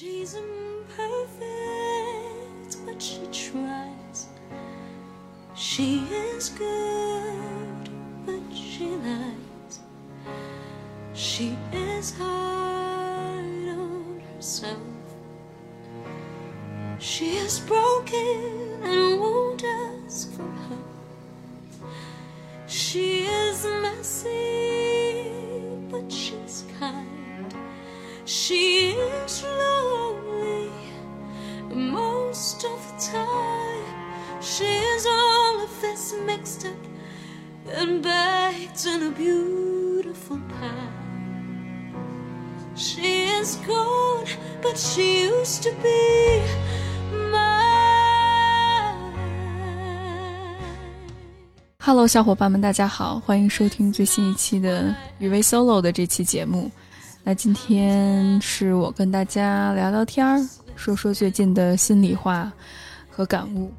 She's imperfect, but she tries. She is good, but she lies. She is hard on herself. She is broken and won't ask for help. She is messy, She is gone, but she used to be mine. Hello，小伙伴们，大家好，欢迎收听最新一期的雨薇 solo 的这期节目。那今天是我跟大家聊聊天儿，说说最近的心里话和感悟。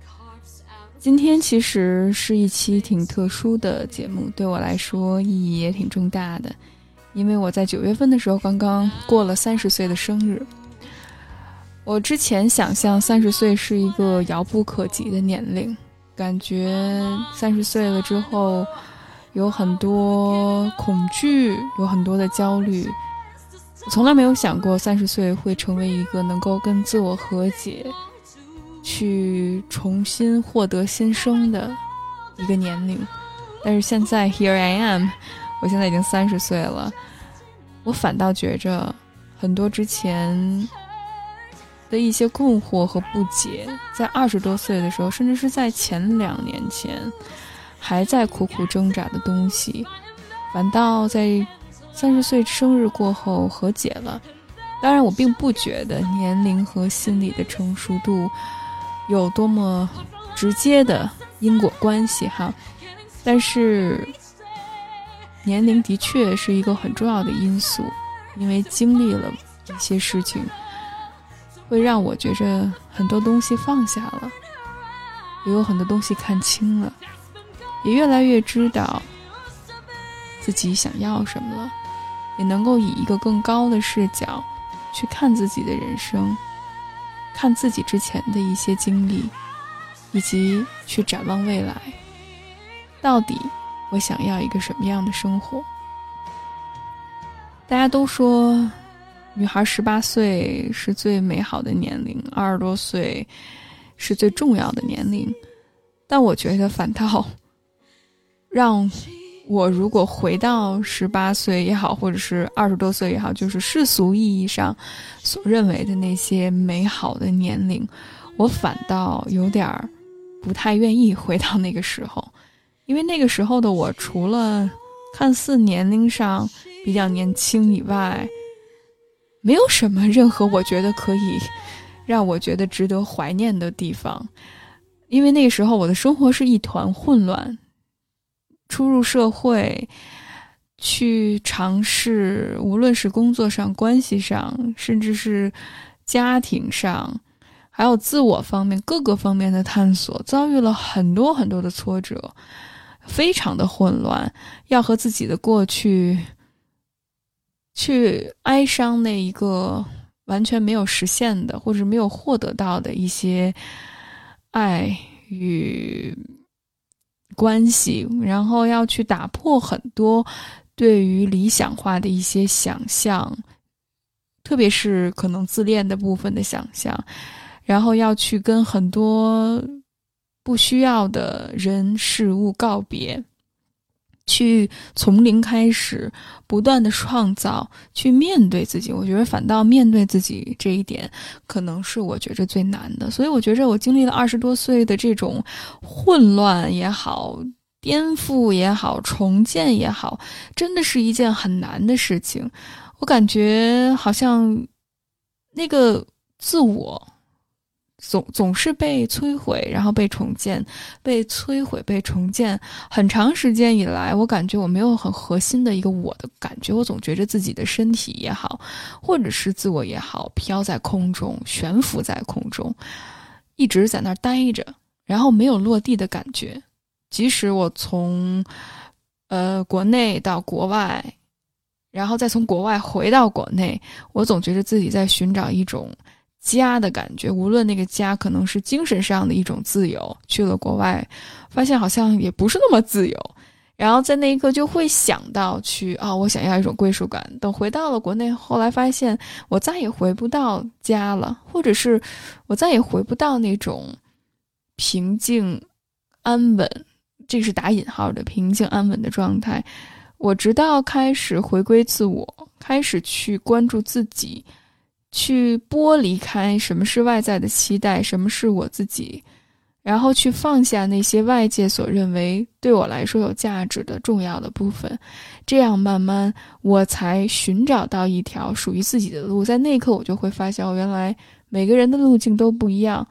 今天其实是一期挺特殊的节目，对我来说意义也挺重大的，因为我在九月份的时候刚刚过了三十岁的生日。我之前想象三十岁是一个遥不可及的年龄，感觉三十岁了之后有很多恐惧，有很多的焦虑。我从来没有想过三十岁会成为一个能够跟自我和解、去重新获得新生的一个年龄。但是现在 here I am，我现在已经三十岁了，我反倒觉着很多之前的一些困惑和不解，在二十多岁的时候，甚至是在前两年前还在苦苦挣扎的东西，反倒在。三十岁生日过后和解了，当然我并不觉得年龄和心理的成熟度有多么直接的因果关系哈，但是年龄的确是一个很重要的因素，因为经历了一些事情，会让我觉着很多东西放下了，也有很多东西看清了，也越来越知道自己想要什么了。也能够以一个更高的视角去看自己的人生，看自己之前的一些经历，以及去展望未来。到底我想要一个什么样的生活？大家都说，女孩十八岁是最美好的年龄，二十多岁是最重要的年龄。但我觉得反倒让。我如果回到十八岁也好，或者是二十多岁也好，就是世俗意义上所认为的那些美好的年龄，我反倒有点儿不太愿意回到那个时候，因为那个时候的我，除了看似年龄上比较年轻以外，没有什么任何我觉得可以 让我觉得值得怀念的地方，因为那个时候我的生活是一团混乱。初入社会，去尝试，无论是工作上、关系上，甚至是家庭上，还有自我方面各个方面的探索，遭遇了很多很多的挫折，非常的混乱，要和自己的过去去哀伤那一个完全没有实现的，或者没有获得到的一些爱与。关系，然后要去打破很多对于理想化的一些想象，特别是可能自恋的部分的想象，然后要去跟很多不需要的人事物告别。去从零开始，不断的创造，去面对自己。我觉得反倒面对自己这一点，可能是我觉着最难的。所以我觉着我经历了二十多岁的这种混乱也好、颠覆也好、重建也好，真的是一件很难的事情。我感觉好像那个自我。总总是被摧毁，然后被重建，被摧毁，被重建。很长时间以来，我感觉我没有很核心的一个我的感觉。我总觉着自己的身体也好，或者是自我也好，飘在空中，悬浮在空中，一直在那儿待着，然后没有落地的感觉。即使我从呃国内到国外，然后再从国外回到国内，我总觉得自己在寻找一种。家的感觉，无论那个家可能是精神上的一种自由，去了国外，发现好像也不是那么自由，然后在那一刻就会想到去啊，我想要一种归属感。等回到了国内，后来发现我再也回不到家了，或者是我再也回不到那种平静安稳，这是打引号的平静安稳的状态。我直到开始回归自我，开始去关注自己。去剥离开什么是外在的期待，什么是我自己，然后去放下那些外界所认为对我来说有价值的重要的部分，这样慢慢我才寻找到一条属于自己的路。在那一刻，我就会发现，原来每个人的路径都不一样，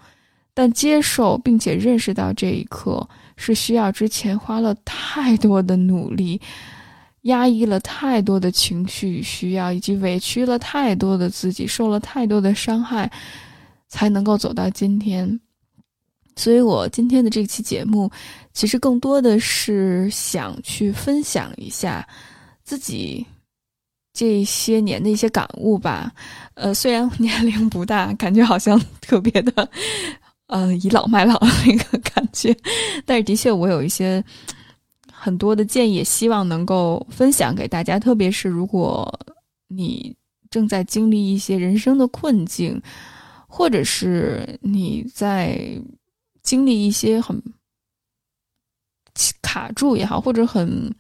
但接受并且认识到这一刻是需要之前花了太多的努力。压抑了太多的情绪需要，以及委屈了太多的自己，受了太多的伤害，才能够走到今天。所以我今天的这期节目，其实更多的是想去分享一下自己这些年的一些感悟吧。呃，虽然年龄不大，感觉好像 特别的，呃，倚老卖老的那个感觉，但是的确我有一些。很多的建议，也希望能够分享给大家。特别是如果你正在经历一些人生的困境，或者是你在经历一些很卡住也好，或者很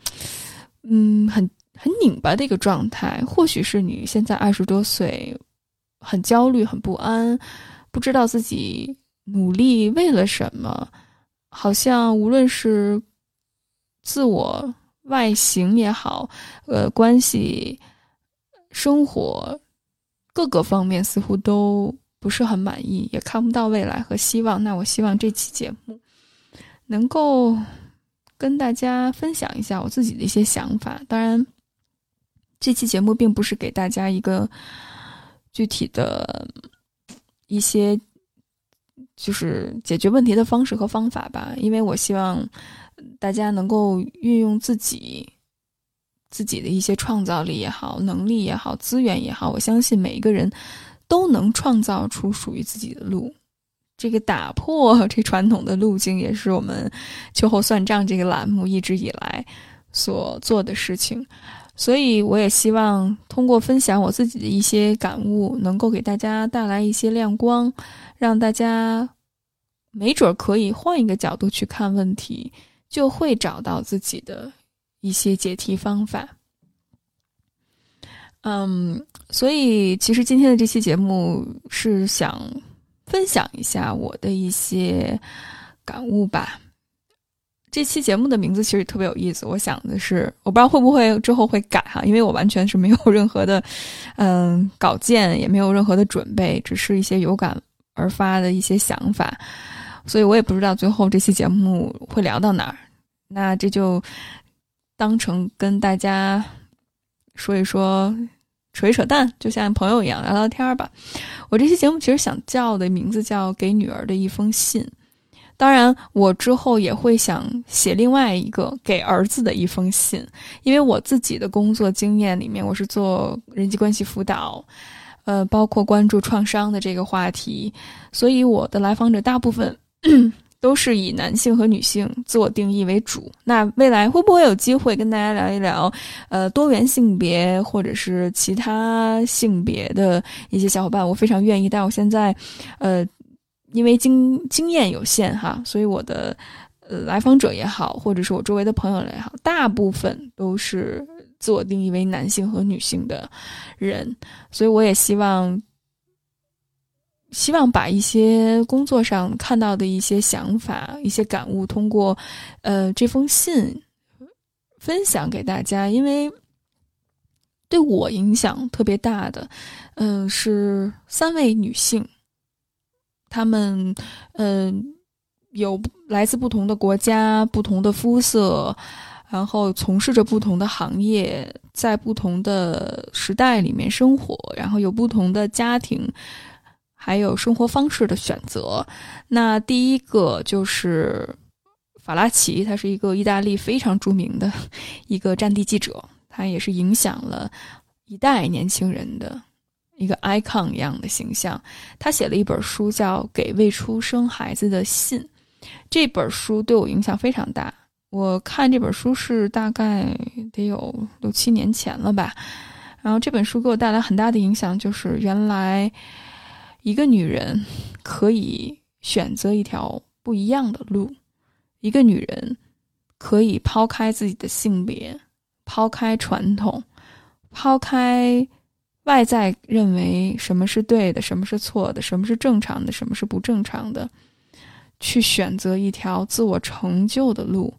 嗯很很拧巴的一个状态，或许是你现在二十多岁，很焦虑、很不安，不知道自己努力为了什么，好像无论是。自我外形也好，呃，关系、生活各个方面似乎都不是很满意，也看不到未来和希望。那我希望这期节目能够跟大家分享一下我自己的一些想法。当然，这期节目并不是给大家一个具体的一些就是解决问题的方式和方法吧，因为我希望。大家能够运用自己自己的一些创造力也好，能力也好，资源也好，我相信每一个人都能创造出属于自己的路。这个打破这传统的路径，也是我们秋后算账这个栏目一直以来所做的事情。所以，我也希望通过分享我自己的一些感悟，能够给大家带来一些亮光，让大家没准可以换一个角度去看问题。就会找到自己的一些解题方法。嗯，所以其实今天的这期节目是想分享一下我的一些感悟吧。这期节目的名字其实特别有意思，我想的是，我不知道会不会之后会改哈，因为我完全是没有任何的 嗯稿件，也没有任何的准备，只是一些有感而发的一些想法。所以我也不知道最后这期节目会聊到哪儿，那这就当成跟大家说一说，扯一扯淡，就像朋友一样聊聊天吧。我这期节目其实想叫的名字叫《给女儿的一封信》，当然我之后也会想写另外一个给儿子的一封信，因为我自己的工作经验里面，我是做人际关系辅导，呃，包括关注创伤的这个话题，所以我的来访者大部分。都是以男性和女性自我定义为主。那未来会不会有机会跟大家聊一聊，呃，多元性别或者是其他性别的一些小伙伴？我非常愿意。但我现在，呃，因为经经验有限哈，所以我的呃来访者也好，或者是我周围的朋友也好，大部分都是自我定义为男性和女性的人，所以我也希望。希望把一些工作上看到的一些想法、一些感悟，通过呃这封信分享给大家。因为对我影响特别大的，嗯，是三位女性，她们嗯有来自不同的国家、不同的肤色，然后从事着不同的行业，在不同的时代里面生活，然后有不同的家庭。还有生活方式的选择。那第一个就是法拉奇，他是一个意大利非常著名的一个战地记者，他也是影响了一代年轻人的一个 icon 一样的形象。他写了一本书，叫《给未出生孩子的信》。这本书对我影响非常大。我看这本书是大概得有六七年前了吧。然后这本书给我带来很大的影响，就是原来一个女人可以选择一条不一样的路，一个女人可以抛开自己的性别，抛开传统，抛开外在认为什么是对的，什么是错的，什么是正常的，什么是不正常的。去选择一条自我成就的路，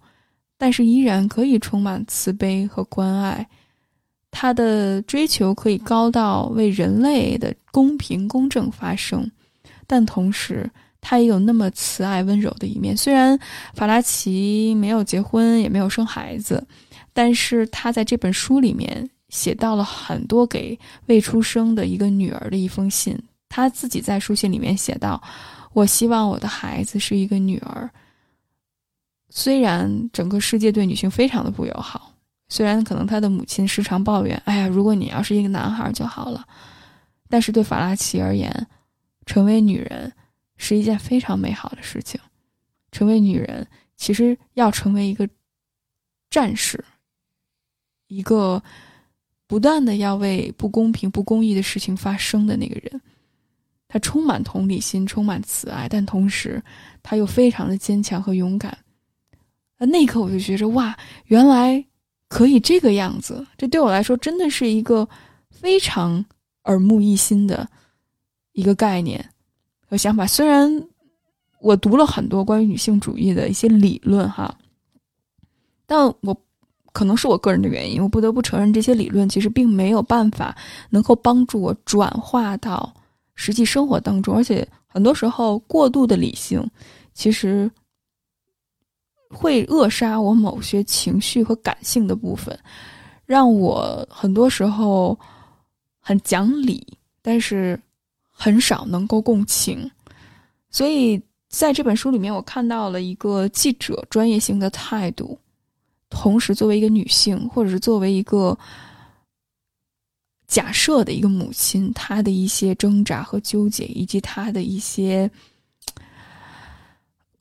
但是依然可以充满慈悲和关爱。他的追求可以高到为人类的公平公正发声，但同时他也有那么慈爱温柔的一面。虽然法拉奇没有结婚，也没有生孩子，但是他在这本书里面写到了很多给未出生的一个女儿的一封信。他自己在书信里面写道。我希望我的孩子是一个女儿。虽然整个世界对女性非常的不友好，虽然可能他的母亲时常抱怨：“哎呀，如果你要是一个男孩就好了。”但是对法拉奇而言，成为女人是一件非常美好的事情。成为女人，其实要成为一个战士，一个不断的要为不公平、不公义的事情发声的那个人。他充满同理心，充满慈爱，但同时他又非常的坚强和勇敢。那那一刻，我就觉着哇，原来可以这个样子。这对我来说真的是一个非常耳目一新的一个概念和想法。虽然我读了很多关于女性主义的一些理论哈，但我可能是我个人的原因，我不得不承认这些理论其实并没有办法能够帮助我转化到。实际生活当中，而且很多时候过度的理性，其实会扼杀我某些情绪和感性的部分，让我很多时候很讲理，但是很少能够共情。所以在这本书里面，我看到了一个记者专业性的态度，同时作为一个女性，或者是作为一个。假设的一个母亲，她的一些挣扎和纠结，以及她的一些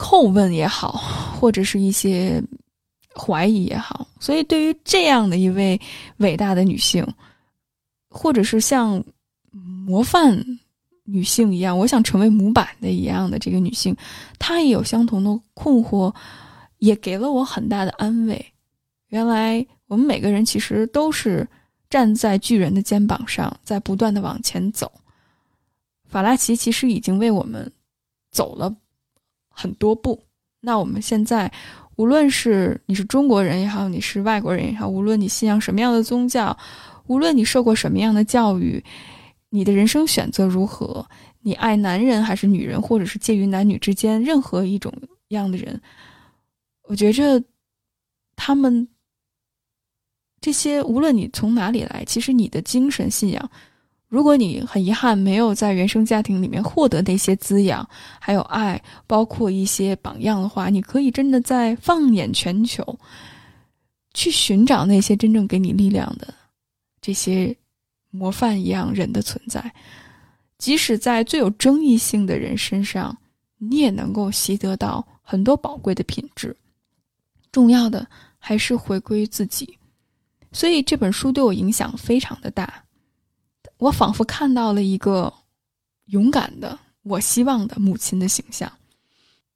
叩问也好，或者是一些怀疑也好，所以对于这样的一位伟大的女性，或者是像模范女性一样，我想成为模板的一样的这个女性，她也有相同的困惑，也给了我很大的安慰。原来我们每个人其实都是。站在巨人的肩膀上，在不断的往前走。法拉奇其实已经为我们走了很多步。那我们现在，无论是你是中国人也好，你是外国人也好，无论你信仰什么样的宗教，无论你受过什么样的教育，你的人生选择如何，你爱男人还是女人，或者是介于男女之间任何一种样的人，我觉着他们。这些无论你从哪里来，其实你的精神信仰，如果你很遗憾没有在原生家庭里面获得那些滋养，还有爱，包括一些榜样的话，你可以真的在放眼全球，去寻找那些真正给你力量的这些模范一样人的存在。即使在最有争议性的人身上，你也能够习得到很多宝贵的品质。重要的还是回归自己。所以这本书对我影响非常的大，我仿佛看到了一个勇敢的、我希望的母亲的形象。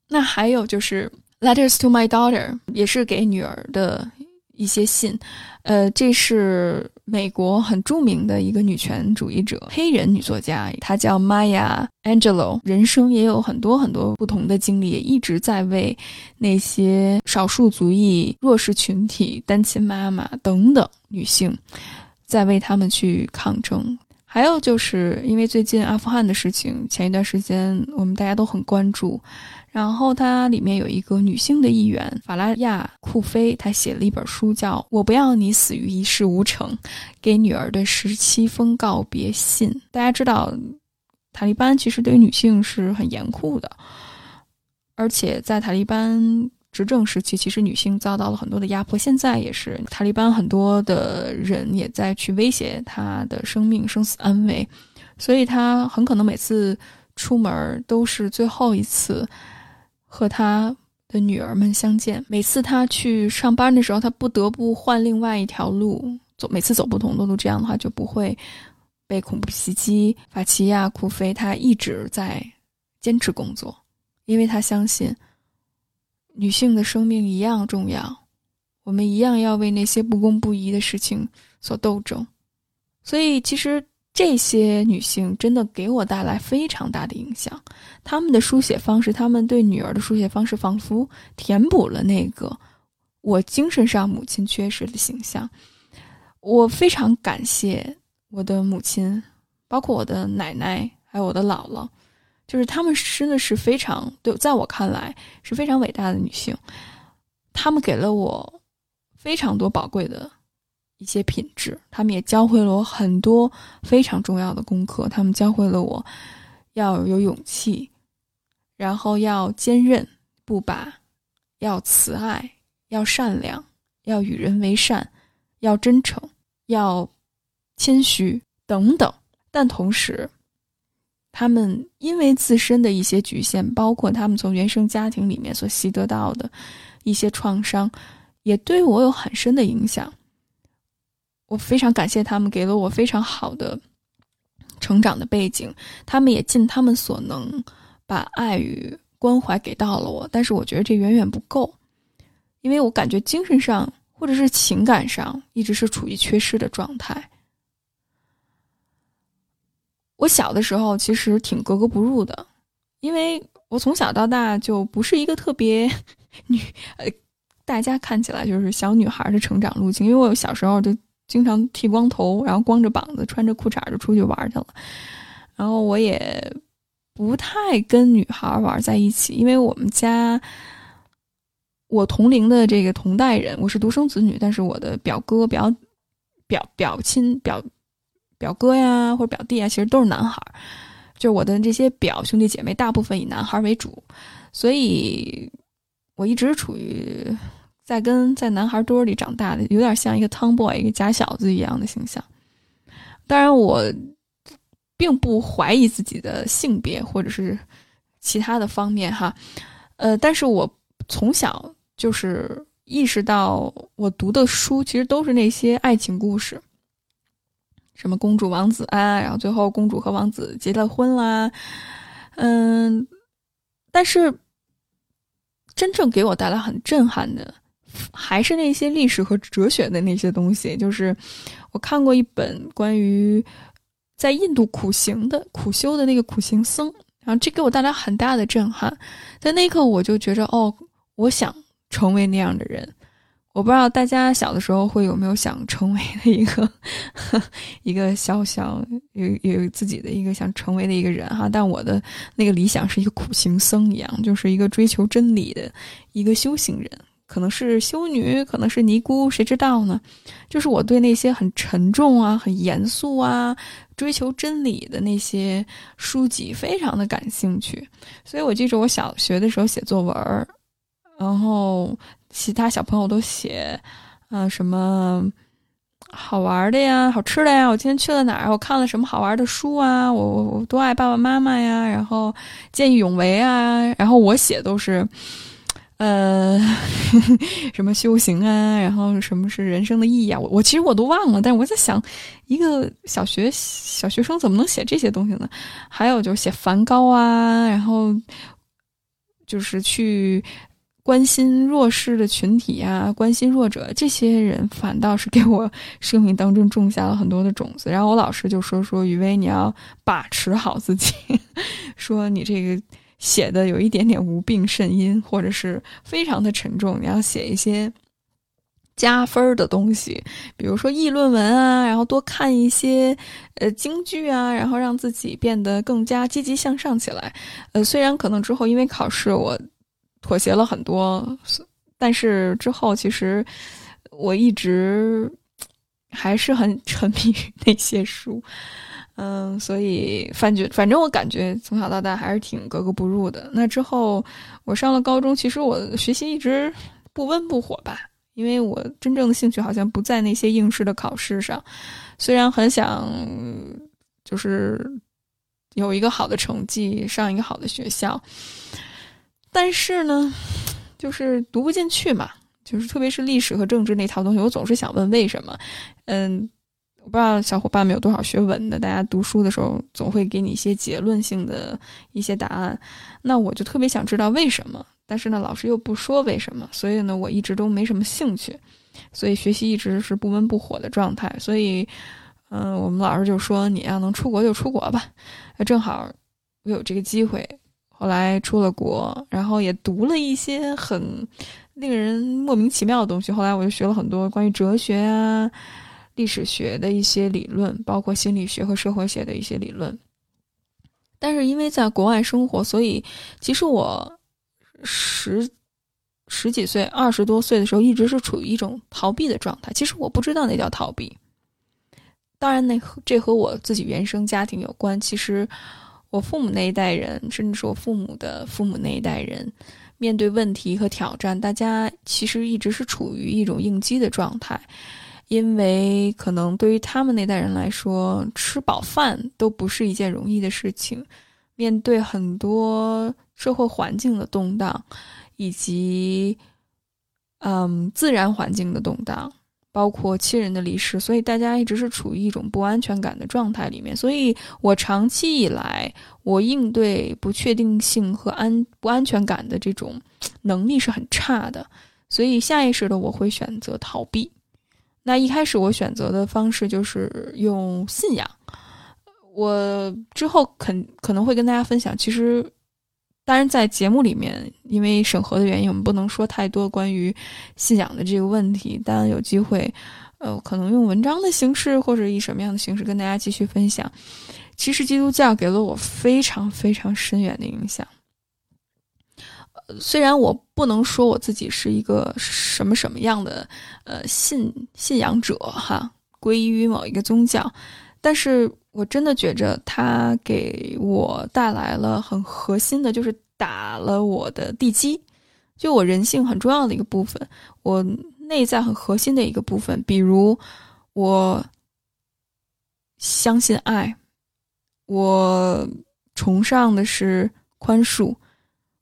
那还有就是《Letters to My Daughter》，也是给女儿的一些信。呃，这是美国很著名的一个女权主义者，黑人女作家，她叫 Maya Angelou。人生也有很多很多不同的经历，也一直在为那些少数族裔、弱势群体、单亲妈妈等等女性，在为他们去抗争。还有就是因为最近阿富汗的事情，前一段时间我们大家都很关注。然后它里面有一个女性的议员法拉亚库菲，她写了一本书，叫《我不要你死于一事无成》，给女儿的十七封告别信。大家知道，塔利班其实对于女性是很严酷的，而且在塔利班执政时期，其实女性遭到了很多的压迫。现在也是，塔利班很多的人也在去威胁她的生命、生死安危。所以她很可能每次出门都是最后一次和她的女儿们相见。每次她去上班的时候，她不得不换另外一条路走，每次走不同的路，这样的话就不会被恐怖袭击。法奇亚·库菲她一直在坚持工作，因为她相信女性的生命一样重要，我们一样要为那些不公不义的事情所斗争。所以，其实。这些女性真的给我带来非常大的影响，她们的书写方式，她们对女儿的书写方式，仿佛填补了那个我精神上母亲缺失的形象。我非常感谢我的母亲，包括我的奶奶，还有我的姥姥，就是她们真的是非常对，在我看来是非常伟大的女性，她们给了我非常多宝贵的。一些品质，她们也教会了我很多非常重要的功课。他们教会了我要有勇气，然后要坚韧不拔，要慈爱，要善良，要与人为善，要真诚，要谦虚等等。但同时，他们因为自身的一些局限，包括他们从原生家庭里面所习得到的一些创伤，也对我有很深的影响。我非常感谢他们给了我非常好的成长的背景，他们也尽他们所能把爱与关怀给到了我，但是我觉得这远远不够，因为我感觉精神上或者是情感上一直是处于缺失的状态。我小的时候其实挺格格不入的，因为我从小到大就不是一个特别 女呃，大家看起来就是小女孩的成长路径，因为我小时候就。经常剃光头，然后光着膀子，穿着裤衩就出去玩去了。然后我也不太跟女孩玩在一起，因为我们家我同龄的这个同代人，我是独生子女，但是我的表哥、表表表亲、表表哥呀或者表弟啊，其实都是男孩。就我的这些表兄弟姐妹，大部分以男孩为主，所以我一直处于。在跟在男孩堆里长大的，有点像一个 tomboy 一个假小子一样的形象。当然，我并不怀疑自己的性别或者是其他的方面哈，呃，但是我从小就是意识到，我读的书其实都是那些爱情故事，什么公主王子啊，然后最后公主和王子结了婚啦，嗯，但是真正给我带来很震撼的。还是那些历史和哲学的那些东西，就是我看过一本关于在印度苦行的苦修的那个苦行僧，然后这给我带来很大的震撼。在那一刻，我就觉着哦，我想成为那样的人。我不知道大家小的时候会有没有想成为的一个 一个小小有有自己的一个想成为的一个人哈。但我的那个理想是一个苦行僧一样，就是一个追求真理的一个修行人。可能是修女，可能是尼姑，谁知道呢？就是我对那些很沉重啊、很严肃啊、追求真理的那些书籍非常的感兴趣。所以我记着我小学的时候写作文，然后其他小朋友都写，啊什么好玩的呀、好吃的呀，我今天去了哪儿？我看了什么好玩的书啊？我我我多爱爸爸妈妈呀，然后见义勇为啊，然后我写都是。呃，什么修行啊，然后什么是人生的意义啊？我我其实我都忘了，但是我在想，一个小学小学生怎么能写这些东西呢？还有就是写梵高啊，然后就是去关心弱势的群体啊，关心弱者，这些人反倒是给我生命当中种下了很多的种子。然后我老师就说说雨薇，你要把持好自己，说你这个。写的有一点点无病呻吟，或者是非常的沉重。你要写一些加分的东西，比如说议论文啊，然后多看一些呃京剧啊，然后让自己变得更加积极向上起来。呃，虽然可能之后因为考试我妥协了很多，但是之后其实我一直还是很沉迷于那些书。嗯，所以反觉反正我感觉从小到大还是挺格格不入的。那之后我上了高中，其实我学习一直不温不火吧，因为我真正的兴趣好像不在那些应试的考试上。虽然很想就是有一个好的成绩，上一个好的学校。但是呢，就是读不进去嘛，就是特别是历史和政治那套东西，我总是想问为什么。嗯，我不知道小伙伴们有多少学文的，大家读书的时候总会给你一些结论性的一些答案，那我就特别想知道为什么。但是呢，老师又不说为什么，所以呢，我一直都没什么兴趣，所以学习一直是不温不火的状态。所以，嗯，我们老师就说你要能出国就出国吧。正好我有这个机会，后来出了国，然后也读了一些很令人莫名其妙的东西。后来我就学了很多关于哲学啊、历史学的一些理论，包括心理学和社会学的一些理论。但是因为在国外生活，所以其实我。十十几岁、二十多岁的时候，一直是处于一种逃避的状态。其实我不知道那叫逃避。当然，那这和我自己原生家庭有关。其实，我父母那一代人，甚至是我父母的父母那一代人，面对问题和挑战，大家其实一直是处于一种应激的状态。因为可能对于他们那代人来说，吃饱饭都不是一件容易的事情。面对很多。社会环境的动荡，以及嗯自然环境的动荡，包括亲人的离世，所以大家一直是处于一种不安全感的状态里面。所以我长期以来，我应对不确定性和安不安全感的这种能力是很差的。所以下意识的我会选择逃避。那一开始我选择的方式就是用信仰。我之后肯可能会跟大家分享，其实。当然，在节目里面，因为审核的原因，我们不能说太多关于信仰的这个问题。但有机会，呃，可能用文章的形式，或者以什么样的形式跟大家继续分享。其实，基督教给了我非常非常深远的影响。呃，虽然我不能说我自己是一个什么什么样的呃信信仰者哈，皈依于某一个宗教，但是。我真的觉着它给我带来了很核心的，就是打了我的地基，就我人性很重要的一个部分，我内在很核心的一个部分。比如，我相信爱，我崇尚的是宽恕、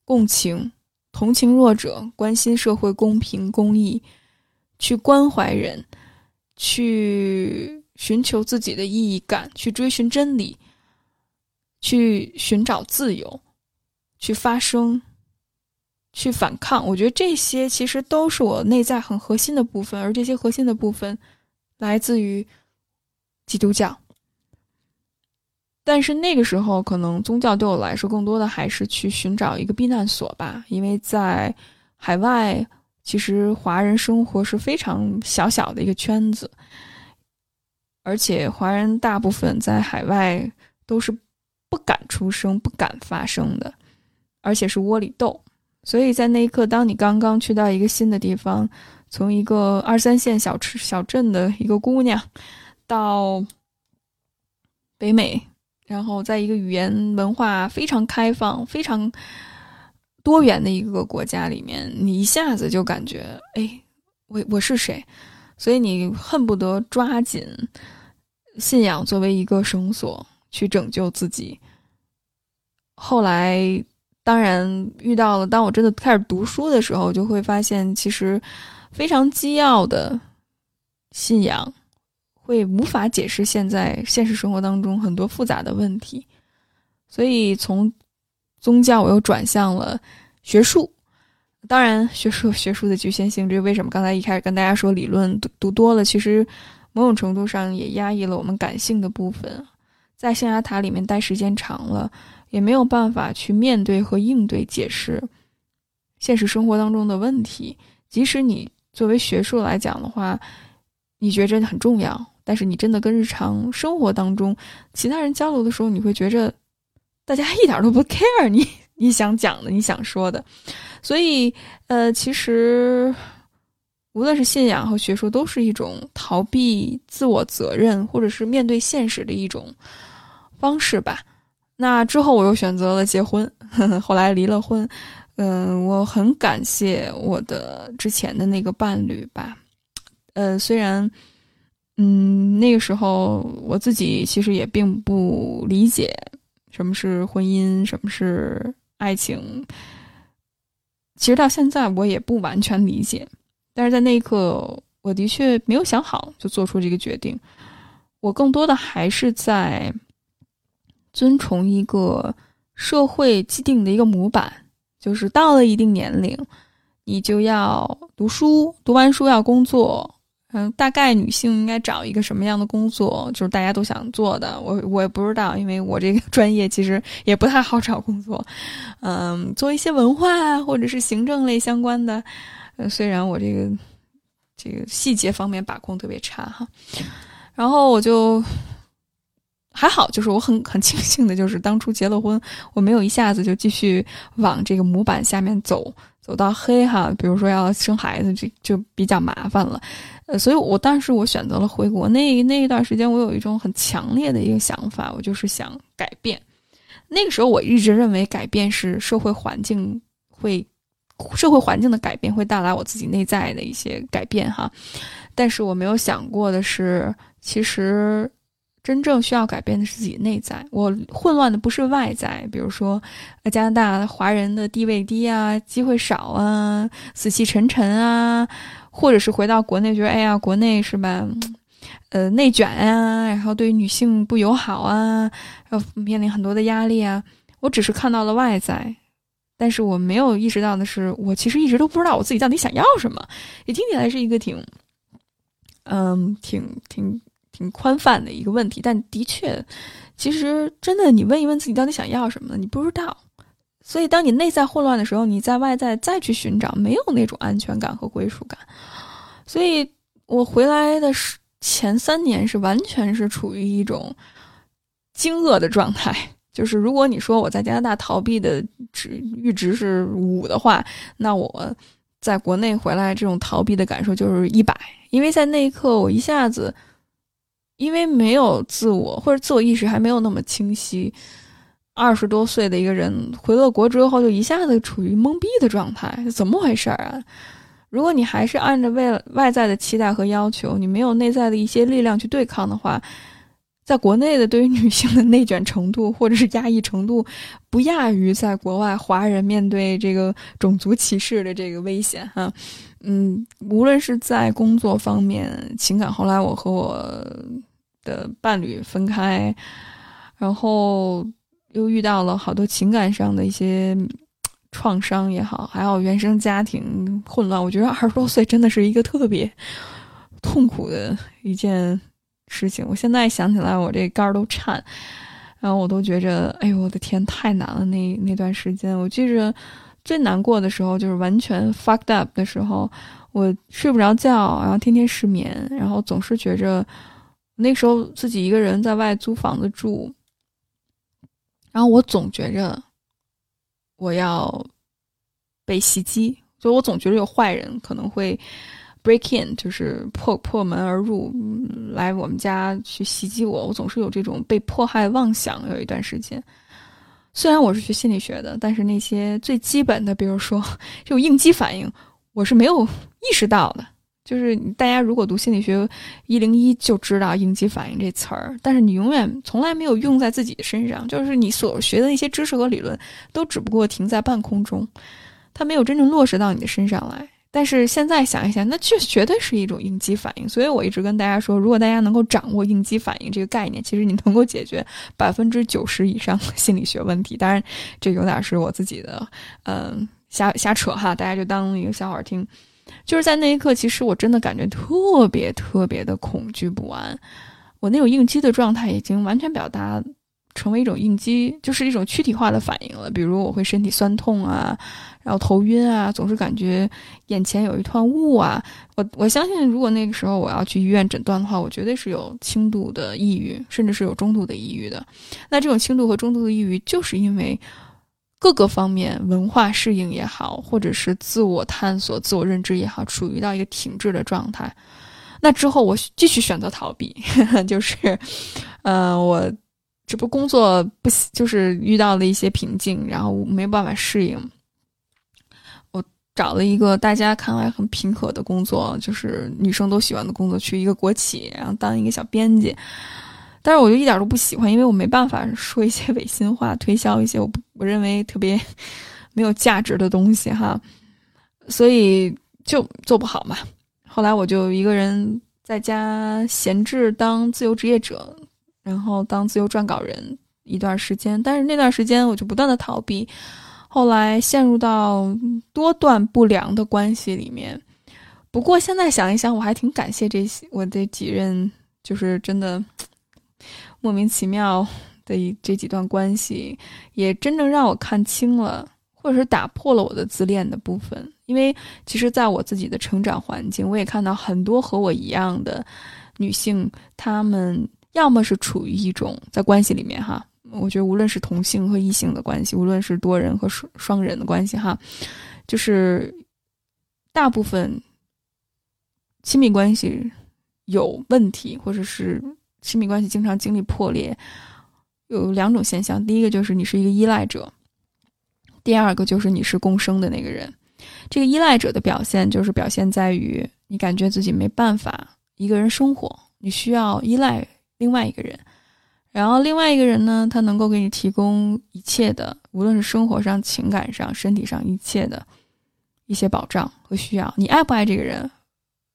共情、同情弱者、关心社会公平公义，去关怀人，去。寻求自己的意义感，去追寻真理，去寻找自由，去发声，去反抗。我觉得这些其实都是我内在很核心的部分，而这些核心的部分来自于基督教。但是那个时候，可能宗教对我来说，更多的还是去寻找一个避难所吧，因为在海外，其实华人生活是非常小小的一个圈子。而且华人大部分在海外都是不敢出声、不敢发声的，而且是窝里斗。所以在那一刻，当你刚刚去到一个新的地方，从一个二三线小吃小镇的一个姑娘，到北美，然后在一个语言文化非常开放、非常多元的一个国家里面，你一下子就感觉，哎，我我是谁？所以你恨不得抓紧信仰作为一个绳索去拯救自己。后来，当然遇到了，当我真的开始读书的时候，就会发现其实非常基要的信仰会无法解释现在现实生活当中很多复杂的问题。所以从宗教，我又转向了学术。当然，学术学术的局限性，这为什么？刚才一开始跟大家说，理论读读多了，其实某种程度上也压抑了我们感性的部分。在象牙塔里面待时间长了，也没有办法去面对和应对解释现实生活当中的问题。即使你作为学术来讲的话，你觉着很重要，但是你真的跟日常生活当中其他人交流的时候，你会觉着大家一点都不 care 你。你想讲的，你想说的，所以，呃，其实，无论是信仰和学术，都是一种逃避自我责任，或者是面对现实的一种方式吧。那之后，我又选择了结婚，后来离了婚。嗯，我很感谢我的之前的那个伴侣吧。呃，虽然，嗯，那个时候我自己其实也并不理解。什么是婚姻，什么是爱情。其实到现在我也不完全理解，但是在那一刻，我的确没有想好就做出这个决定。我更多的还是在遵从一个社会既定的一个模板，就是到了一定年龄，你就要读书，读完书要工作。嗯，大概女性应该找一个什么样的工作，就是大家都想做的。我我也不知道，因为我这个 专业其实也不太好找工作。嗯，做一些文化或者是行政类相关的。呃，虽然我这个这个细节方面把控特别差哈。然后我就还好，就是我很很庆幸的，就是当初结了婚，我没有一下子就继续往这个模板下面走，走到黑哈。比如说要生孩子，这就比较麻烦了。所以我当时我选择了回国。那那一段时间，我有一种很强烈的一个想法，我就是想改变。那个时候，我一直认为改变是社会环境会，社会环境的改变会带来我自己内在的一些改变哈。但是我没有想过的是，其实真正需要改变的是自己内在。我混乱的不是外在，比如说加拿大华人的地位低啊，机会少啊，死气沉沉啊。或者是回到国内，觉得哎呀，国内是吧？呃，内卷啊，然后对于女性不友好啊，要面临很多的压力啊。我只是看到了外在，但是我没有意识到的是，我其实一直都不知道我自己到底想要什么。也听起来是一个挺，嗯，挺挺挺宽泛的一个问题，但的确，其实真的，你问一问自己到底想要什么，你不知道。所以，当你内在混乱的时候，你在外在再去寻找，没有那种安全感和归属感。所以我回来的前三年是完全是处于一种惊愕的状态。就是如果你说我在加拿大逃避的值阈值是五的话，那我在国内回来这种逃避的感受就是一百。因为在那一刻，我一下子因为没有自我或者自我意识还没有那么清晰。二十多岁的一个人回了国之后，就一下子处于懵逼的状态，怎么回事儿啊？如果你还是按照外外在的期待和要求，你没有内在的一些力量去对抗的话，在国内的对于女性的内卷程度或者是压抑程度，不亚于在国外华人面对这个种族歧视的这个危险哈。嗯，无论是在工作方面、情感，后来我和我的伴侣分开，然后。又遇到了好多情感上的一些创伤也好，还有原生家庭混乱。我觉得二十多岁真的是一个特别痛苦的一件事情。我现在想起来，我这肝儿都颤，然后我都觉着，哎呦，我的天，太难了。那那段时间，我记着最难过的时候，就是完全 fucked up 的时候，我睡不着觉，然后天天失眠，然后总是觉着那时候自己一个人在外租房子住。然后我总觉着我要被袭击，就我总觉得有坏人可能会 break in，就是破破门而入来我们家去袭击我。我总是有这种被迫害妄想。有一段时间，虽然我是学心理学的，但是那些最基本的，比如说这种应激反应，我是没有意识到的。就是大家如果读心理学一零一就知道应激反应这词儿，但是你永远从来没有用在自己的身上。就是你所学的那些知识和理论，都只不过停在半空中，它没有真正落实到你的身上来。但是现在想一想，那这绝对是一种应激反应。所以我一直跟大家说，如果大家能够掌握应激反应这个概念，其实你能够解决百分之九十以上的心理学问题。当然，这有点是我自己的，嗯，瞎瞎扯哈，大家就当一个笑话听。就是在那一刻，其实我真的感觉特别特别的恐惧不安。我那种应激的状态已经完全表达成为一种应激，就是一种躯体化的反应了。比如我会身体酸痛啊，然后头晕啊，总是感觉眼前有一团雾啊。我我相信，如果那个时候我要去医院诊断的话，我绝对是有轻度的抑郁，甚至是有中度的抑郁的。那这种轻度和中度的抑郁，就是因为。各个方面，文化适应也好，或者是自我探索、自我认知也好，处于到一个停滞的状态。那之后，我继续选择逃避，就是，呃，我这不工作不就是遇到了一些瓶颈，然后没办法适应。我找了一个大家看来很平和的工作，就是女生都喜欢的工作，去一个国企，然后当一个小编辑。但是我就一点都不喜欢，因为我没办法说一些违心话，推销一些我我认为特别没有价值的东西哈，所以就做不好嘛。后来我就一个人在家闲置当自由职业者，然后当自由撰稿人一段时间，但是那段时间我就不断的逃避，后来陷入到多段不良的关系里面。不过现在想一想，我还挺感谢这些我这几任，就是真的莫名其妙的这几段关系，也真正让我看清了，或者是打破了我的自恋的部分。因为其实在我自己的成长环境，我也看到很多和我一样的女性，她们要么是处于一种在关系里面哈，我觉得无论是同性和异性的关系，无论是多人和双双人的关系哈，就是大部分。亲密关系有问题，或者是亲密关系经常经历破裂，有两种现象。第一个就是你是一个依赖者，第二个就是你是共生的那个人。这个依赖者的表现就是表现在于你感觉自己没办法一个人生活，你需要依赖另外一个人。然后另外一个人呢，他能够给你提供一切的，无论是生活上、情感上、身体上一切的一些保障和需要。你爱不爱这个人？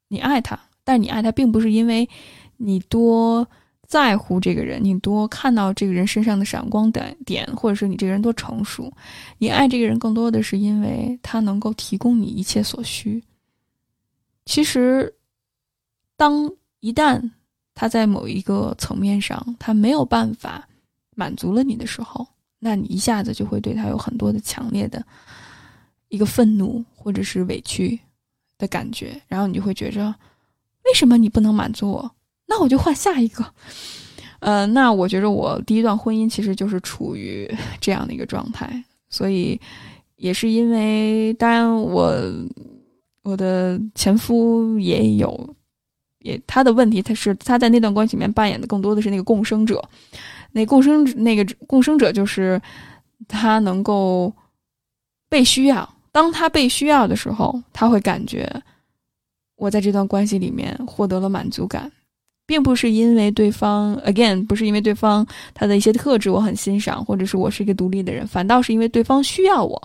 你爱他，但你爱他并不是因为你多在乎这个人，你多看到这个人身上的闪光点点，或者是你这个人多成熟。你爱这个人更多的是因为他能够提供你一切所需。其实，当一旦他在某一个层面上他没有办法满足了你的时候，那你一下子就会对他有很多的强烈的一个愤怒或者是委屈。的感觉，然后你就会觉着，为什么你不能满足我？那我就换下一个。呃，那我觉着我第一段婚姻其实就是处于 这样的一个状态，所以也是因为，当然我我的前夫也有，也他的问题，他是他在那段关系里面扮演的更多的是那个共生者，那共生那个共生者就是他能够被需要。当他被需要的时候，他会感觉我在这段关系里面获得了满足感，并不是因为对方，again，不是因为对方他的一些特质我很欣赏，或者是我是一个独立的人，反倒是因为对方需要我，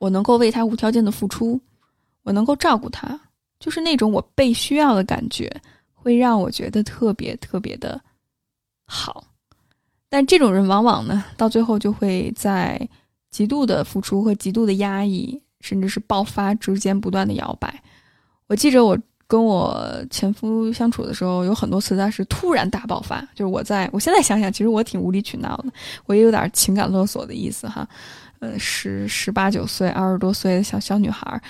我能够为他无条件的付出，我能够照顾他，就是那种我被需要的感觉，会让我觉得特别特别的好。但这种人往往呢，到最后就会在。极度的付出和极度的压抑，甚至是爆发之间不断的摇摆。我记着我跟我前夫相处的时候，有很多次他是突然大爆发。就是我在我现在想想，其实我挺无理取闹的，我也有点情感勒索的意思哈。呃，十十八九岁、二十多岁的小小女孩，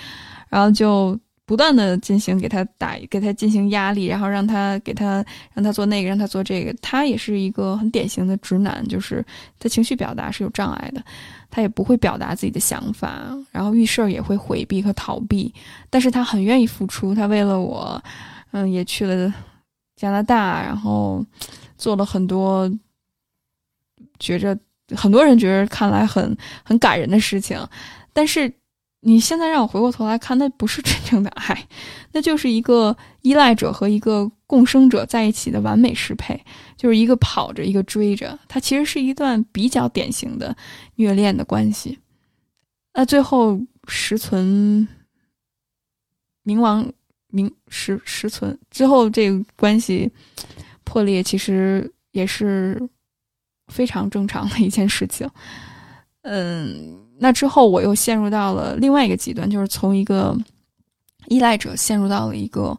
然后就。不断的进行给他打给他进行压力，然后让他给他让他做那个让他做这个，他也是一个很典型的直男，就是他情绪表达是有障碍的，他也不会表达自己的想法，然后遇事儿也会回避和逃避，但是他很愿意付出，他为了我，嗯，也去了加拿大，然后做了很多，觉着很多人觉得看来很很感人的事情，但是。你现在让我回过头来看，那不是真正的爱，那就是一个依赖者和一个共生者在一起的完美适配，就是一个跑着，一个追着。它其实是一段比较典型的虐恋的关系。那最后实存冥王冥实实存之后，这个关系破裂，其实也是非常正常的一件事情。嗯。那之后，我又陷入到了另外一个极端，就是从一个依赖者陷入到了一个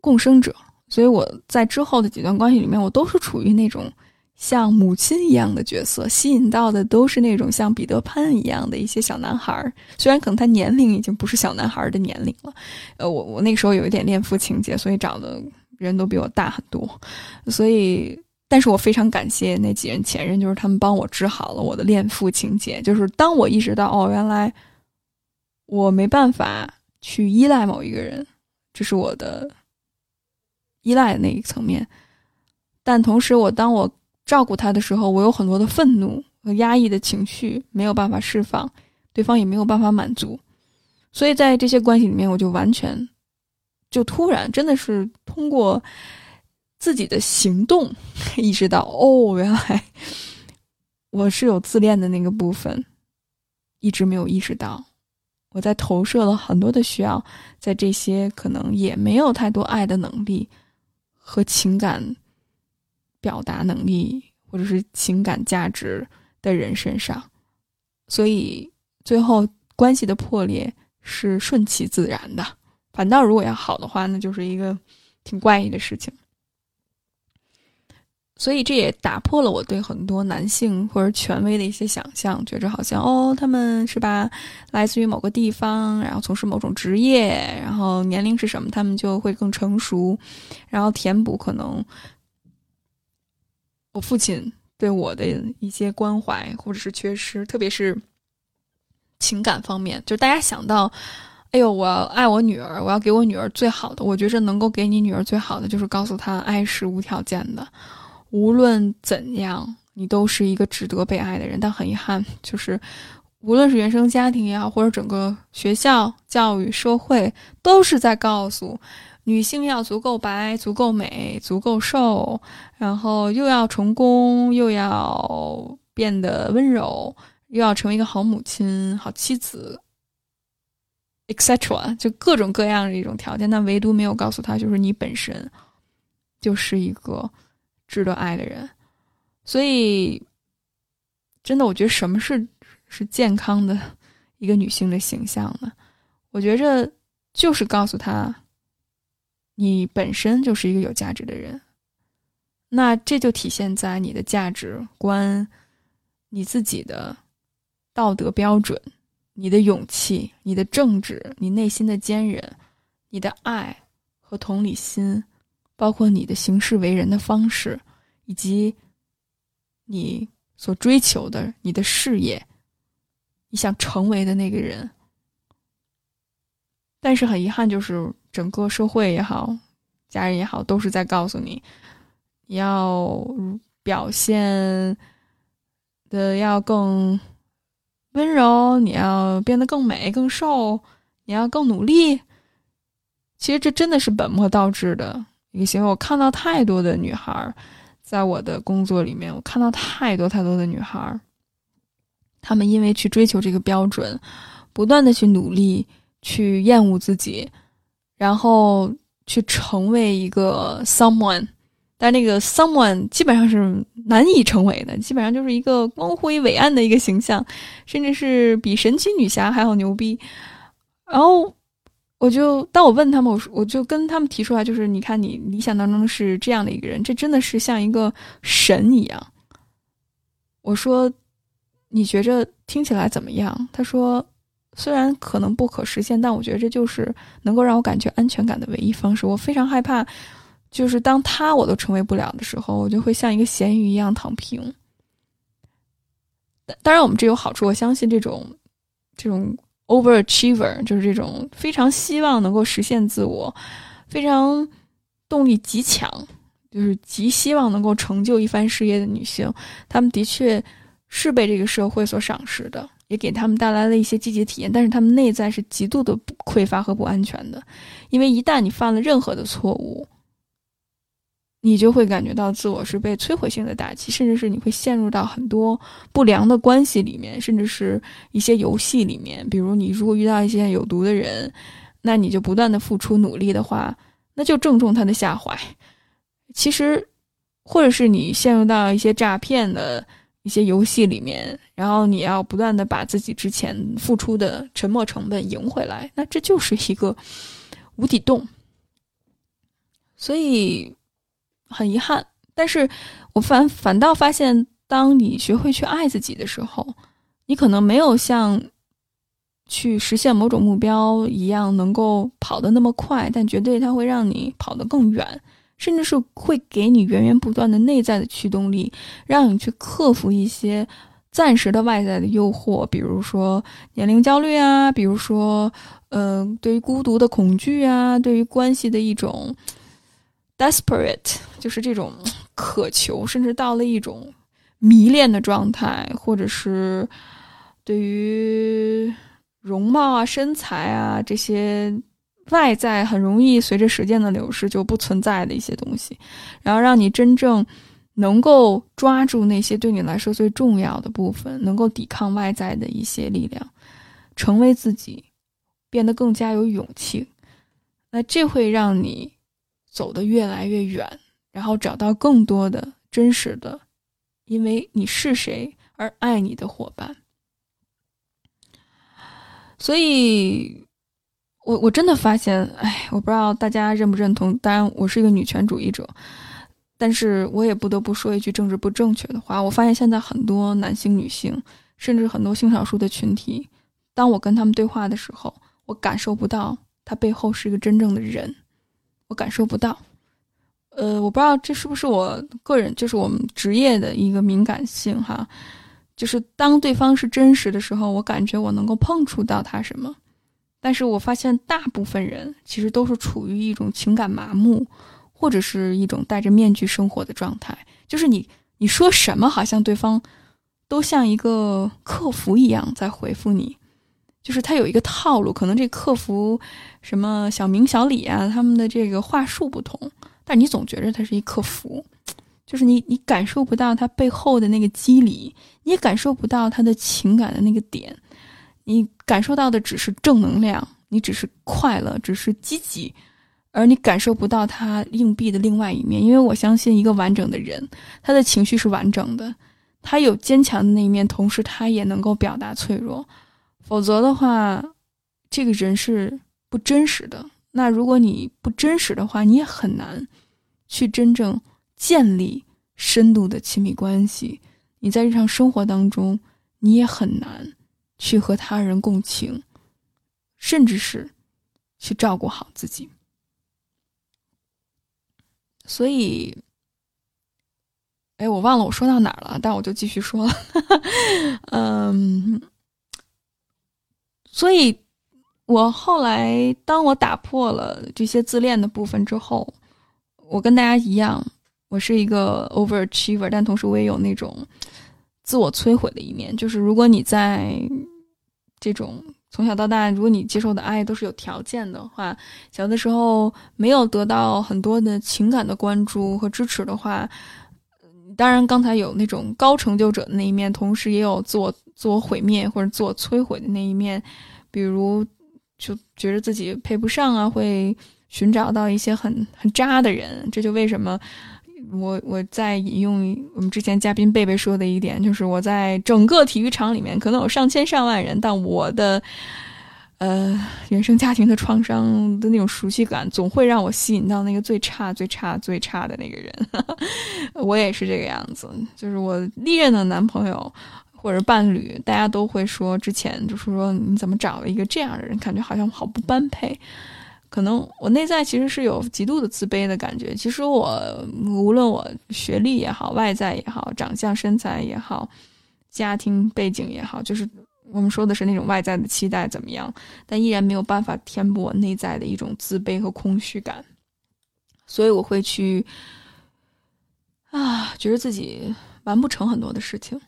共生者。所以我在之后的几段关系里面，我都是处于那种像母亲一样的角色，吸引到的都是那种像彼得潘一样的一些小男孩儿。虽然可能他年龄已经不是小男孩的年龄了，呃，我我那个时候有一点恋父情节，所以找的人都比我大很多，所以。但是我非常感谢那几任前任，就是他们帮我治好了我的恋父情节。就是当我意识到，哦，原来我没办法去依赖某一个人，这是我的依赖的那一层面。但同时，我当我照顾他的时候，我有很多的愤怒和压抑的情绪没有办法释放，对方也没有办法满足。所以在这些关系里面，我就完全就突然真的是通过。自己的行动意识到，哦，原来我是有自恋的那个部分，一直没有意识到，我在投射了很多的需要，在这些可能也没有太多爱的能力和情感表达能力，或者是情感价值的人身上，所以最后关系的破裂是顺其自然的。反倒如果要好的话，那就是一个挺怪异的事情。所以这也打破了我对很多男性或者权威的一些想象，觉着好像哦，他们是吧，来自于某个地方，然后从事某种职业，然后年龄是什么，他们就会更成熟，然后填补可能我父亲对我的一些关怀或者是缺失，特别是情感方面，就大家想到。哎呦，我爱我女儿，我要给我女儿最好的。我觉着能够给你女儿最好的，就是告诉她爱是无条件的，无论怎样，你都是一个值得被爱的人。但很遗憾，就是无论是原生家庭也好，或者整个学校教育、社会，都是在告诉女性要足够白、足够美、足够瘦，然后又要成功，又要变得温柔，又要成为一个好母亲、好妻子。etc. 就各种各样的一种条件，但唯独没有告诉他，就是你本身就是一个值得爱的人。所以，真的，我觉得什么是是健康的一个女性的形象呢？我觉着就是告诉她，你本身就是一个有价值的人。那这就体现在你的价值观、你自己的道德标准。你的勇气、你的正直、你内心的坚韧、你的爱和同理心，包括你的行事为人的方式，以及你所追求的你的事业，你想成为的那个人。但是很遗憾，就是整个社会也好，家人也好，都是在告诉你，你要表现的要更。温柔，你要变得更美、更瘦，你要更努力。其实这真的是本末倒置的一个行为。我看到太多的女孩，在我的工作里面，我看到太多太多的女孩，她们因为去追求这个标准，不断的去努力，去厌恶自己，然后去成为一个 someone。但那个 someone 基本上是难以成为的，基本上就是一个光辉伟岸的一个形象，甚至是比神奇女侠还要牛逼。然后我就当我问他们，我说我就跟他们提出来，就是你看你理想当中是这样的一个人，这真的是像一个神一样。我说你觉着听起来怎么样？他说虽然可能不可实现，但我觉得这就是能够让我感觉安全感的唯一方式。我非常害怕。就是当他我都成为不了的时候，我就会像一个咸鱼一样躺平。当然，我们这有好处，我相信这种这种 overachiever，就是这种非常希望能够实现自我、非常动力极强，就是极希望能够成就一番事业的女性，她们的确是被这个社会所赏识的，也给他们带来了一些积极体验。但是，她们内在是极度的匮乏和不安全的，因为一旦你犯了任何的错误。你就会感觉到自我是被摧毁性的打击，甚至是你会陷入到很多不良的关系里面，甚至是一些游戏里面。比如，你如果遇到一些有毒的人，那你就不断的付出努力的话，那就正中他的下怀。其实，或者是你陷入到一些诈骗的一些游戏里面，然后你要不断的把自己之前付出的沉没成本赢回来，那这就是一个无底洞。所以。很遗憾，但是我反反倒发现，当你学会去爱自己的时候，你可能没有像去实现某种目标一样能够跑得那么快，但绝对它会让你跑得更远，甚至是会给你源源不断的内在的驱动力，让你去克服一些暂时的外在的诱惑，比如说年龄焦虑啊，比如说，嗯，对于孤独的恐惧啊，对于关系的一种。Desperate 就是这种渴求，甚至到了一种迷恋的状态，或者是对于容貌啊、身材啊这些外在很容易随着时间的流逝就不存在的一些东西，然后让你真正能够抓住那些对你来说最重要的部分，能够抵抗外在的一些力量，成为自己，变得更加有勇气。那这会让你走得越来越远，然后找到更多的真实的，因为你是谁而爱你的伙伴。所以，我我真的发现，哎，我不知道大家认不认同。当然，我是一个女权主义者，但是我也不得不说一句政治不正确的话。我发现现在很多男性、女性，甚至很多性少数的群体，当我跟他们对话的时候，我感受不到他背后是一个真正的人，我感受不到。呃，我不知道这是不是我个人，就是我们职业的一个敏感性哈。就是当对方是真实的时候，我感觉我能够碰触到他什么，但是我发现大部分人其实都是处于一种情感麻木，或者是一种戴着面具生活的状态。就是你你说什么，好像对方都像一个客服一样在回复你，就是他有一个套路，可能这客服什么小明、小李啊，他们的这个话术不同，但你总觉着他是一客服。就是你，你感受不到他背后的那个机理，你也感受不到他的情感的那个点，你感受到的只是正能量，你只是快乐，只是积极，而你感受不到他硬币的另外一面。因为我相信，一个完整的人，他的情绪是完整的，他有坚强的那一面，同时他也能够表达脆弱。否则的话，这个人是不真实的。那如果你不真实的话，你也很难去真正。建立深度的亲密关系，你在日常生活当中，你也很难去和他人共情，甚至是去照顾好自己。所以，哎，我忘了我说到哪儿了，但我就继续说了。嗯，所以，我后来当我打破了这些自恋的部分之后，我跟大家一样。我是一个 overachiever，但同时我也有那种自我摧毁的一面。就是如果你在这种从小到大，如果你接受的爱都是有条件的话，小的时候没有得到很多的情感的关注和支持的话，当然刚才有那种高成就者的那一面，同时也有自我自我毁灭或者自我摧毁的那一面，比如就觉得自己配不上啊，会寻找到一些很很渣的人，这就为什么。我我在引用我们之前嘉宾贝贝说的一点，就是我在整个体育场里面可能有上千上万人，但我的呃原生家庭的创伤的那种熟悉感，总会让我吸引到那个最差、最差、最差的那个人。我也是这个样子，就是我历任的男朋友或者伴侣，大家都会说，之前就是说你怎么找了一个这样的人，感觉好像好不般配。可能我内在其实是有极度的自卑的感觉。其实我无论我学历也好，外在也好，长相身材也好，家庭背景也好，就是我们说的是那种外在的期待怎么样，但依然没有办法填补我内在的一种自卑和空虚感。所以我会去啊，觉得自己完不成很多的事情。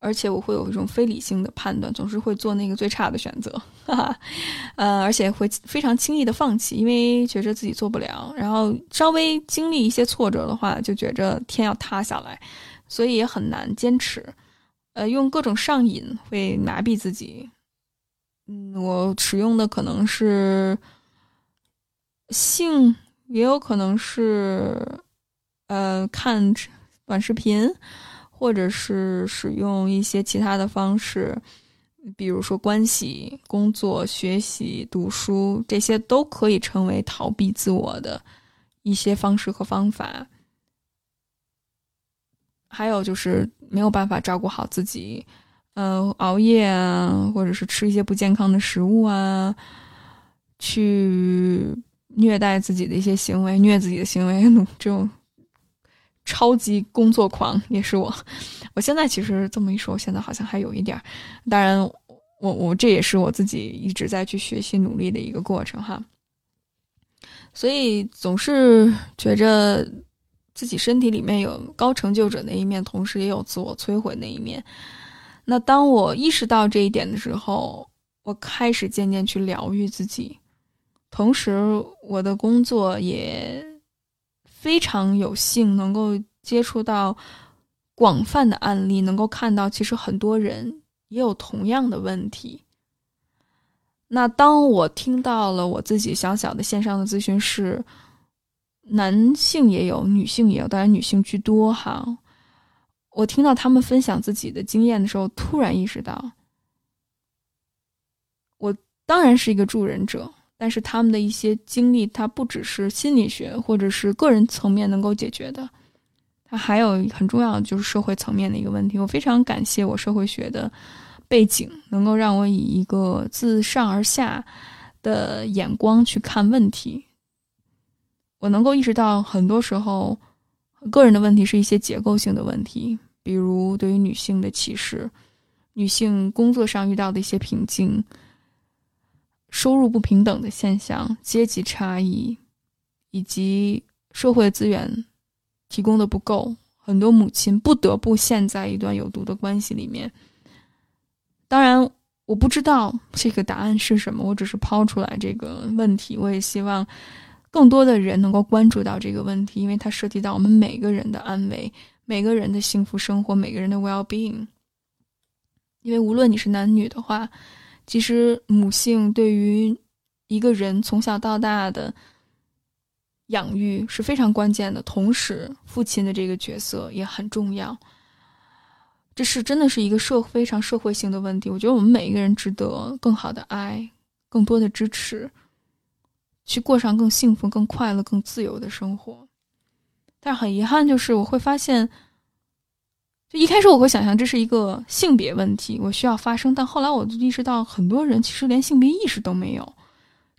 而且我会有一种非理性的判断，总是会做那个最差的选择，哈哈，呃，而且会非常轻易的放弃，因为觉着自己做不了。然后稍微经历一些挫折的话，就觉着天要塌下来，所以也很难坚持。呃，用各种上瘾会麻痹自己。嗯，我使用的可能是性，也有可能是呃看短视频。或者是使用一些其他的方式，比如说关系、工作、学习、读书，这些都可以成为逃避自我的一些方式和方法。还有就是没有办法照顾好自己，呃，熬夜啊，或者是吃一些不健康的食物啊，去虐待自己的一些行为，虐自己的行为，这种。超级工作狂也是我，我现在其实这么一说，我现在好像还有一点儿。当然，我我这也是我自己一直在去学习努力的一个过程哈。所以总是觉着自己身体里面有高成就者那一面，同时也有自我摧毁那一面。那当我意识到这一点的时候，我开始渐渐去疗愈自己，同时我的工作也非常有幸能够接触到广泛的案例，能够看到其实很多人也有同样的问题。那当我听到了我自己小小的线上的咨询室，男性也有，女性也有，当然女性居多哈。我听到他们分享自己的经验的时候，突然意识到，我当然是一个助人者，但是他们的一些经历，它不只是心理学或者是个人层面能够解决的，它还有很重要的就是社会层面的一个问题。我非常感谢我社会学的。背景能够让我以一个自上而下的眼光去看问题，我能够意识到，很多时候个人的问题是一些结构性的问题，比如对于女性的歧视、女性工作上遇到的一些瓶颈、收入不平等的现象、阶级差异，以及社会资源提供的不够，很多母亲不得不陷在一段有毒的关系里面。当然，我不知道这个答案是什么，我只是抛出来这个问题。我也希望更多的人能够关注到这个问题，因为它涉及到我们每个人的安危、每个人的幸福生活、每个人的 well being。因为无论你是男女的话，其实母性对于一个人从小到大的养育是非常关键的，同时父亲的这个角色也很重要。这是真的是一个社非常社会性的问题。我觉得我们每一个人值得更好的爱，更多的支持，去过上更幸福、更快乐、更自由的生活。但是很遗憾，就是我会发现，就一开始我会想象这是一个性别问题，我需要发声。但后来我就意识到，很多人其实连性别意识都没有，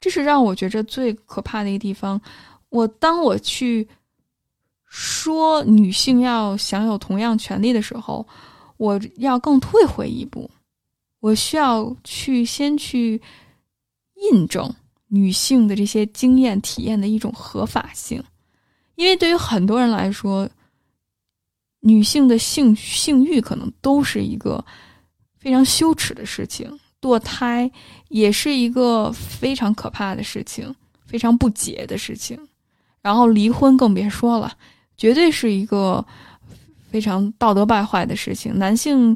这是让我觉着最可怕的一个地方。我当我去说女性要享有同样权利的时候，我要更退回一步，我需要去先去印证女性的这些经验体验的一种合法性，因为对于很多人来说，女性的性性欲可能都是一个非常羞耻的事情，堕胎也是一个非常可怕的事情，非常不解的事情，然后离婚更别说了，绝对是一个。非常道德败坏的事情。男性、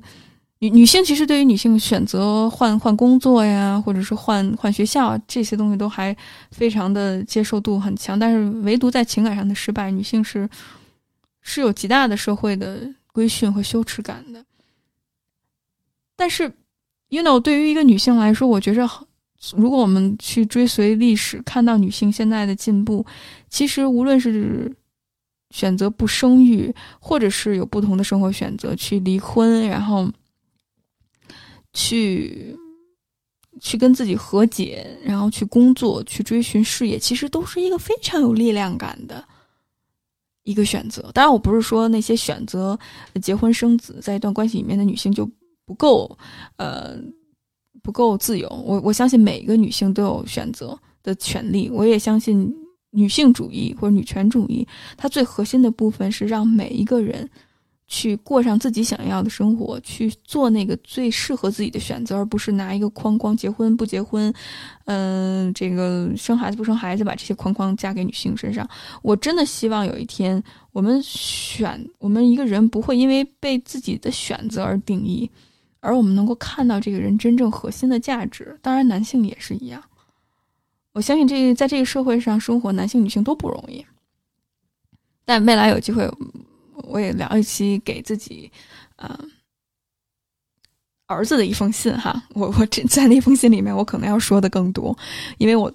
女女性其实对于女性选择换换工作呀，或者是换换学校这些东西都还非常的接受度很强，但是唯独在情感上的失败，女性是是有极大的社会的规训和羞耻感的。但是，you know，对于一个女性来说，我觉着，如果我们去追随历史，看到女性现在的进步，其实无论是。选择不生育，或者是有不同的生活选择，去离婚，然后去去跟自己和解，然后去工作，去追寻事业，其实都是一个非常有力量感的一个选择。当然，我不是说那些选择结婚生子在一段关系里面的女性就不够，呃，不够自由。我我相信每一个女性都有选择的权利，我也相信。女性主义或者女权主义，它最核心的部分是让每一个人去过上自己想要的生活，去做那个最适合自己的选择，而不是拿一个框框，结婚不结婚，嗯，这个生孩子不生孩子，把这些框框加给女性身上。我真的希望有一天，我们选我们一个人不会因为被自己的选择而定义，而我们能够看到这个人真正核心的价值。当然，男性也是一样。我相信这在这个社会上生活，男性女性都不容易。但未来有机会，我也聊一期给自己，呃，儿子的一封信哈。我我这在那封信里面，我可能要说的更多，因为我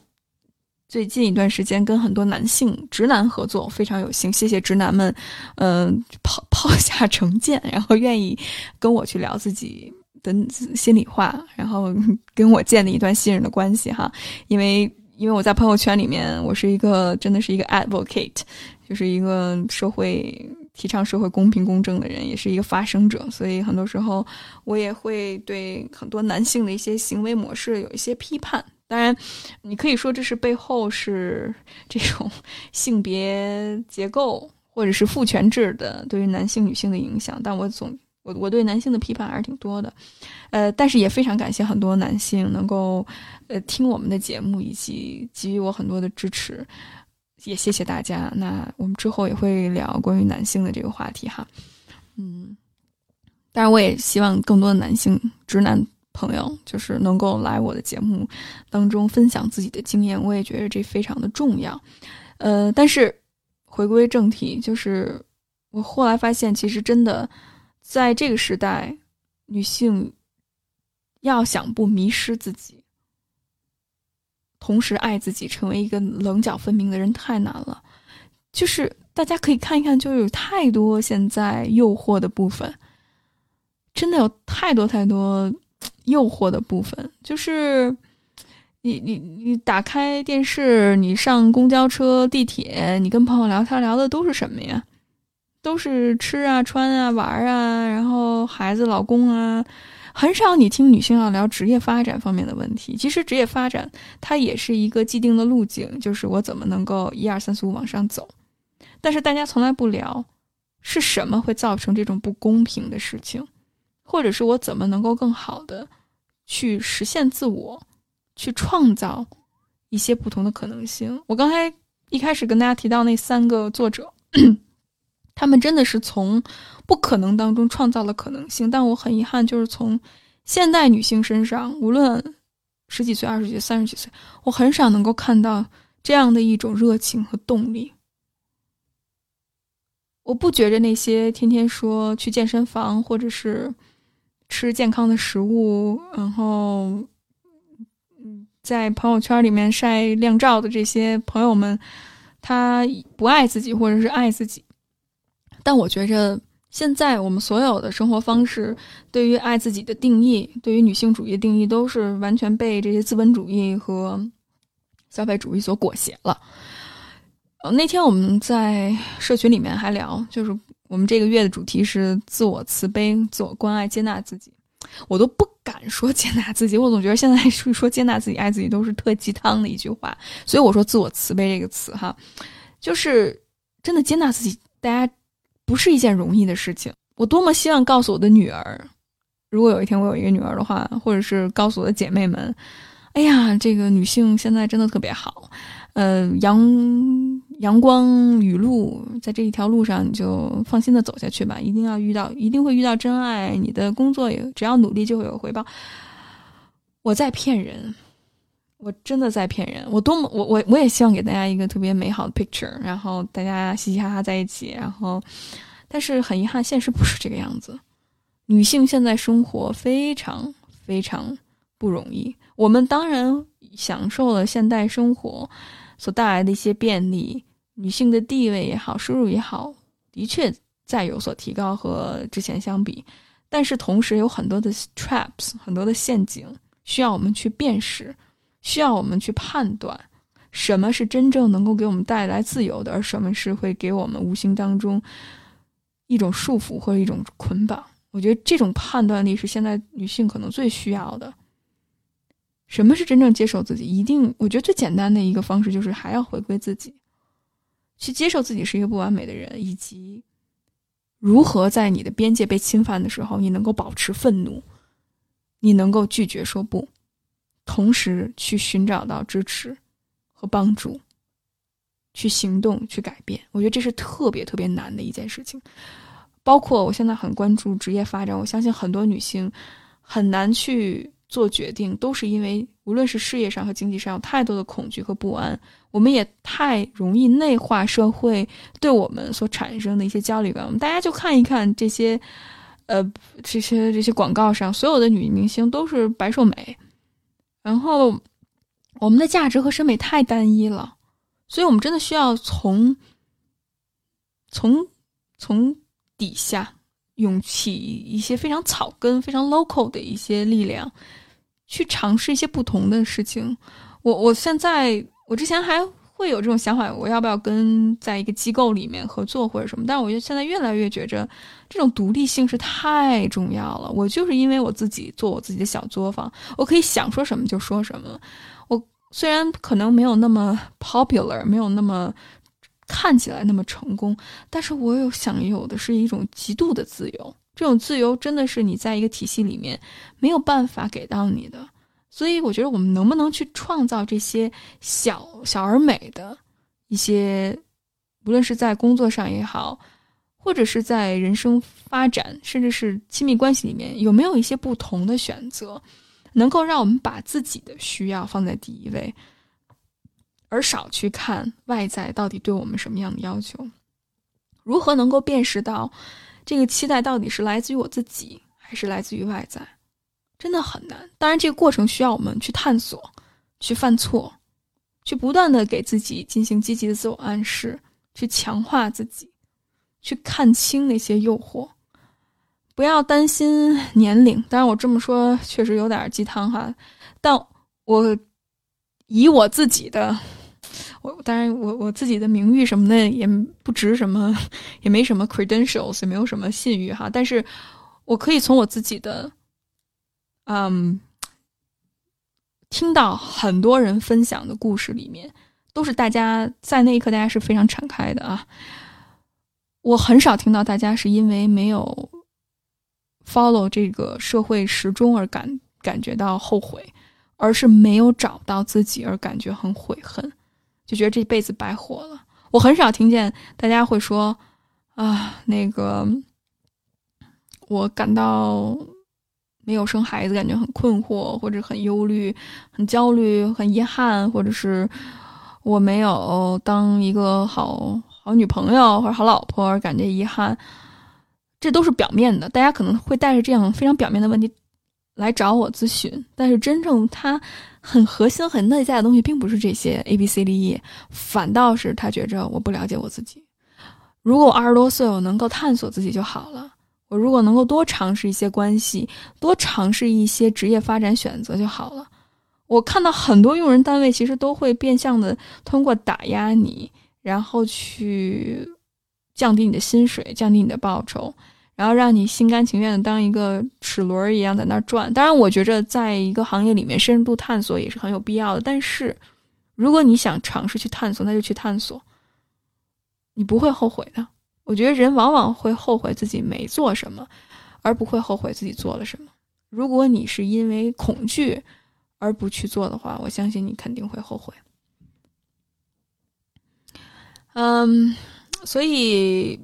最近一段时间跟很多男性直男合作，非常有幸，谢谢直男们，嗯，抛 抛下成见，然后愿意跟我去聊自己。的心里话，然后跟我建立一段信任的关系哈，因为。因为我在朋友圈里面，我是一个真的是一个 advocate，就是一个社会提倡社会公平公正的人，也是一个发声者，所以很多时候我也会对很多男性的一些行为模式有一些批判。当然，你可以说这是背后是这种性别结构 或者是父权制的对于男性女性的影响，但我总。我我对男性的批判还是挺多的，呃，但是也非常感谢很多男性能够呃听我们的节目以及给予我很多的支持，也谢谢大家。那我们之后也会聊关于男性的这个话题哈，嗯，当然我也希望更多的男性直男朋友就是能够来我的节目当中分享自己的经验，我也觉得这非常的重要。呃，但是回归正题，就是我后来发现，其实真的。在这个时代，女性要想不迷失自己，同时爱自己，成为一个棱角分明的人太难了。就是大家可以看一看，就有太多现在诱惑的部分，真的有太多太多诱惑的部分。就是你你你打开电视，你上公交车、地铁，你跟朋友聊天，聊的都是什么呀？都是吃啊、穿啊、玩啊，然后孩子、老公啊，很少你听女性要聊职业发展方面的问题。其实职业发展它也是一个既定的路径，就是我怎么能够一二三四五往上走。但是大家从来不聊是什么会造成这种不公平的事情，或者是我怎么能够更好的去实现自我，去创造一些不同的可能性。我刚才一开始跟大家提到那三个作者。他们真的是从不可能当中创造了可能性，但我很遗憾，就是从现代女性身上，无论十几岁、二十几岁、三十几岁，我很少能够看到这样的一种热情和动力。我不觉着那些天天说去健身房或者是吃健康的食物，然后在朋友圈里面晒靓照的这些朋友们，他不爱自己，或者是爱自己。但我觉着，现在我们所有的生活方式，对于爱自己的定义，对于女性主义的定义，都是完全被这些资本主义和消费主义所裹挟了。呃，那天我们在社群里面还聊，就是我们这个月的主题是自我慈悲、自我关爱、接纳自己。我都不敢说接纳自己，我总觉得现在说说接纳自己、爱自己都是特鸡汤的一句话。所以我说自我慈悲这个词，哈，就是真的接纳自己，大家。不是一件容易的事情。我多么希望告诉我的女儿，如果有一天我有一个女儿的话，或者是告诉我的姐妹们，哎呀，这个女性现在真的特别好，呃，阳阳光雨露，在这一条路上你就放心的走下去吧，一定要遇到，一定会遇到真爱。你的工作也只要努力就会有回报。我在骗人，我真的在骗人。我多么我我我也希望给大家一个特别美好的 picture，然后大家嘻嘻哈哈在一起，然后。但是很遗憾，现实不是这个样子。女性现在生活非常非常不容易。我们当然享受了现代生活所带来的一些便利，女性的地位也好，收入也好，的确在有所提高和之前相比。但是同时有很多的 traps，很多的陷阱，需要我们去辨识，需要我们去判断，什么是真正能够给我们带来自由的，而什么是会给我们无形当中。一种束缚或者一种捆绑，我觉得这种判断力是现在女性可能最需要的。什么是真正接受自己？一定，我觉得最简单的一个方式就是还要回归自己，去接受自己是一个不完美的人，以及如何在你的边界被侵犯的时候，你能够保持愤怒，你能够拒绝说不，同时去寻找到支持和帮助。去行动，去改变，我觉得这是特别特别难的一件事情。包括我现在很关注职业发展，我相信很多女性很难去做决定，都是因为无论是事业上和经济上有太多的恐惧和不安。我们也太容易内化社会对我们所产生的一些焦虑感。我们大家就看一看这些，呃，这些这些广告上所有的女明星都是白瘦美，然后我们的价值和审美太单一了。所以，我们真的需要从从从底下涌起一些非常草根、非常 local 的一些力量，去尝试一些不同的事情。我我现在，我之前还会有这种想法，我要不要跟在一个机构里面合作或者什么？但是，我觉得现在越来越觉着这种独立性是太重要了。我就是因为我自己做我自己的小作坊，我可以想说什么就说什么。我虽然可能没有那么 popular，没有那么看起来那么成功，但是我有享有的是一种极度的自由，这种自由真的是你在一个体系里面没有办法给到你的。所以，我觉得我们能不能去创造这些小小而美的一些，无论是在工作上也好，或者是在人生发展，甚至是亲密关系里面，有没有一些不同的选择，能够让我们把自己的需要放在第一位，而少去看外在到底对我们什么样的要求？如何能够辨识到这个期待到底是来自于我自己，还是来自于外在？真的很难。当然，这个过程需要我们去探索、去犯错、去不断的给自己进行积极的自我暗示，去强化自己，去看清那些诱惑。不要担心年龄。当然，我这么说确实有点鸡汤哈，但我以我自己的，我当然我我自己的名誉什么的也不值什么，也没什么 credentials，也没有什么信誉哈。但是我可以从我自己的。嗯，听到很多人分享的故事里面，都是大家在那一刻大家是非常敞开的啊。我很少听到大家是因为没有 follow 这个社会时钟而感感觉到后悔，而是没有找到自己而感觉很悔恨，就觉得这辈子白活了。我很少听见大家会说啊，那个我感到。没有生孩子，感觉很困惑，或者很忧虑、很焦虑、很遗憾，或者是我没有当一个好好女朋友或者好老婆而感觉遗憾，这都是表面的。大家可能会带着这样非常表面的问题来找我咨询，但是真正他很核心、很内在的东西，并不是这些 A、B、C、D、E，反倒是他觉着我不了解我自己。如果我二十多岁，我能够探索自己就好了。我如果能够多尝试一些关系，多尝试一些职业发展选择就好了。我看到很多用人单位其实都会变相的通过打压你，然后去降低你的薪水，降低你的报酬，然后让你心甘情愿的当一个齿轮一样在那儿转。当然，我觉着在一个行业里面深度探索也是很有必要的。但是，如果你想尝试去探索，那就去探索，你不会后悔的。我觉得人往往会后悔自己没做什么，而不会后悔自己做了什么。如果你是因为恐惧而不去做的话，我相信你肯定会后悔。嗯，所以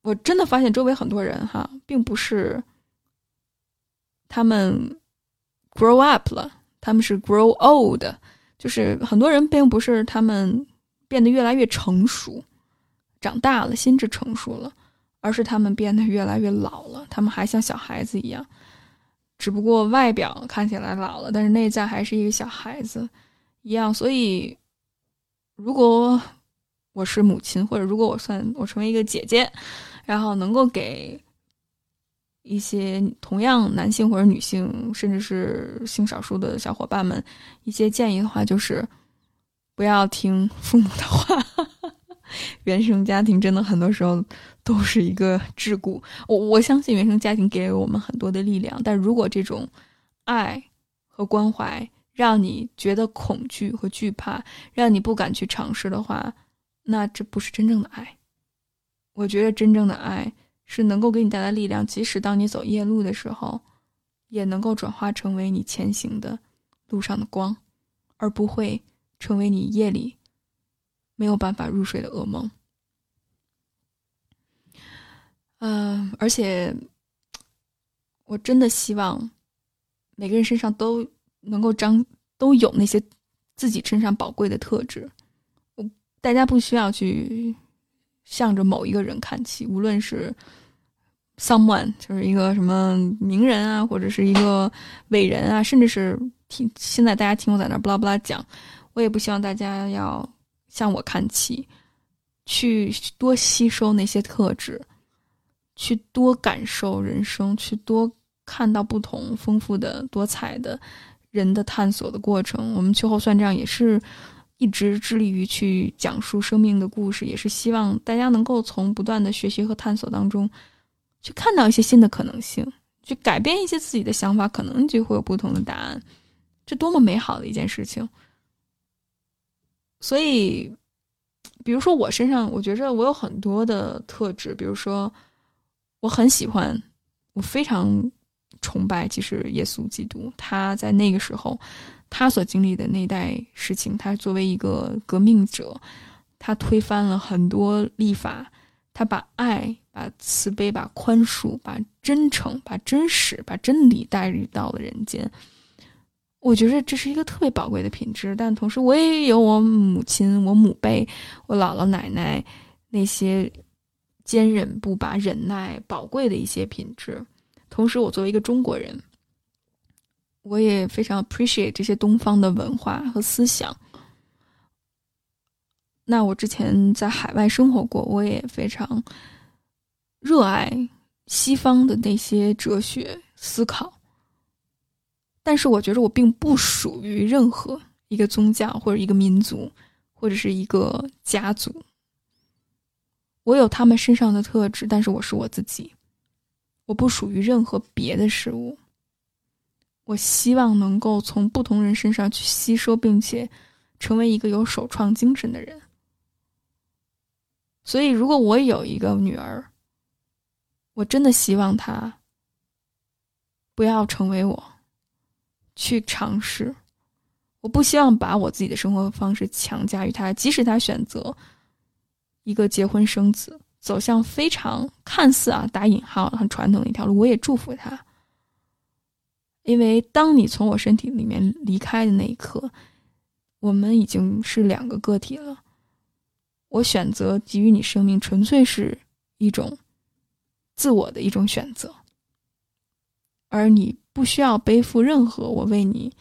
我真的发现周围很多人哈，并不是他们 grow up 了，他们是 grow old，就是很多人并不是他们变得越来越成熟。长大了，心智成熟了，而是他们变得越来越老了。他们还像小孩子一样，只不过外表看起来老了，但是内在还是一个小孩子一样。所以，如果我是母亲，或者如果我算我成为一个姐姐，然后能够给一些同样男性或者女性，甚至是性少数的小伙伴们一些建议的话，就是不要听父母的话。原生家庭真的很多时候都是一个桎梏。我我相信原生家庭给了我们很多的力量，但如果这种爱和关怀让你觉得恐惧和惧怕，让你不敢去尝试的话，那这不是真正的爱。我觉得真正的爱是能够给你带来力量，即使当你走夜路的时候，也能够转化成为你前行的路上的光，而不会成为你夜里。没有办法入睡的噩梦，嗯，而且我真的希望每个人身上都能够张都有那些自己身上宝贵的特质。我大家不需要去向着某一个人看齐，无论是 someone 就是一个什么名人啊，或者是一个伟人啊，甚至是听现在大家听我在那巴拉巴拉讲，我也不希望大家要。向我看齐，去多吸收那些特质，去多感受人生，去多看到不同丰富的、多彩的人的探索的过程。我们秋后算账也是一直致力于去讲述生命的故事，也是希望大家能够从不断的学习和探索当中，去看到一些新的可能性，去改变一些自己的想法，可能就会有不同的答案。这多么美好的一件事情！所以，比如说我身上，我觉着我有很多的特质。比如说，我很喜欢我非常崇拜，其实耶稣基督他在那个时候他所经历的那代事情，他作为一个革命者，他推翻了很多立法，他把爱、把慈悲、把宽恕、把真诚、把真实、把真理带入到了人间。我觉得这是一个特别宝贵的品质，但同时我也有我母亲、我母辈、我姥姥奶奶那些坚韧不拔、忍耐宝贵的一些品质。同时，我作为一个中国人，我也非常 appreciate 这些东方的文化和思想。那我之前在海外生活过，我也非常热爱西方的那些哲学思考。但是我觉得我并不属于任何一个宗教或者一个民族，或者是一个家族。我有他们身上的特质，但是我是我自己，我不属于任何别的事物。我希望能够从不同人身上去吸收，并且成为一个有首创精神的人。所以，如果我有一个女儿，我真的希望她不要成为我。去尝试，我不希望把我自己的生活方式强加于他。即使他选择一个结婚生子，走向非常看似啊打引号很传统的一条路，我也祝福他。因为当你从我身体里面离开的那一刻，我们已经是两个个体了。我选择给予你生命，纯粹是一种自我的一种选择，而你。不需要背负任何我为你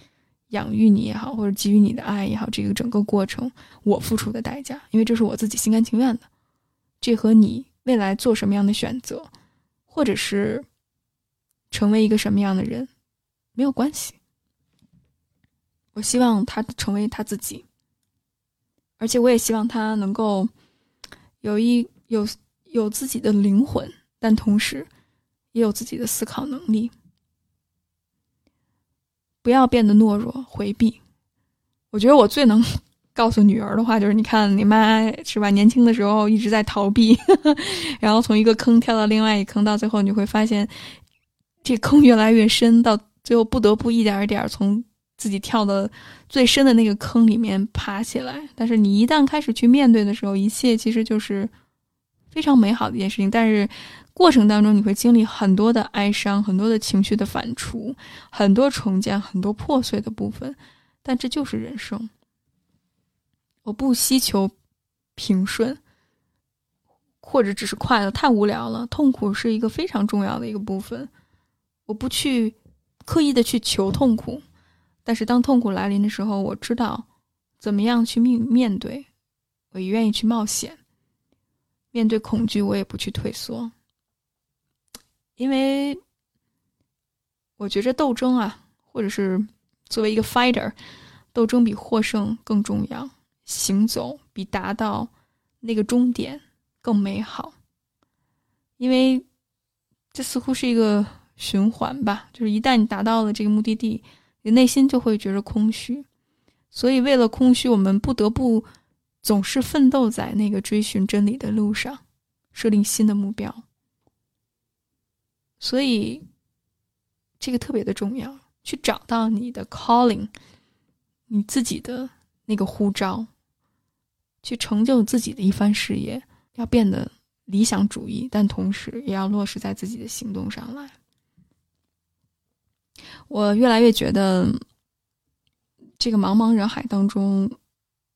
养育你也好，或者给予你的爱也好，这个整个过程我付出的代价，因为这是我自己心甘情愿的。这和你未来做什么样的选择，或者是成为一个什么样的人没有关系。我希望他成为他自己，而且我也希望他能够有一有有自己的灵魂，但同时也有自己的思考能力。不要变得懦弱回避。我觉得我最能 告诉女儿的话就是：你看你妈是吧？年轻的时候一直在逃避，然后从一个坑跳到另外一坑，到最后你会发现这坑越来越深，到最后不得不一点一点从自己跳的最深的那个坑里面爬起来。但是你一旦开始去面对的时候，一切其实就是非常美好的一件事情。但是。过程当中，你会经历很多的哀伤，很多的情绪的反刍，很多重建，很多破碎的部分，但这就是人生。我不希求平顺，或者只是快乐，太无聊了。痛苦是一个非常重要的一个部分，我不去刻意的去求痛苦，但是当痛苦来临的时候，我知道怎么样去面面对，我也愿意去冒险。面对恐惧，我也不去退缩。因为我觉着斗争啊，或者是作为一个 fighter，斗争比获胜更重要，行走比达到那个终点更美好。因为这似乎是一个循环吧，就是一旦你达到了这个目的地，你内心就会觉得空虚。所以为了空虚，我们不得不总是奋斗在那个追寻真理的路上，设定新的目标。所以，这个特别的重要，去找到你的 calling，你自己的那个呼召，去成就自己的一番事业，要变得理想主义，但同时也要落实在自己的行动上来。我越来越觉得，这个茫茫人海当中，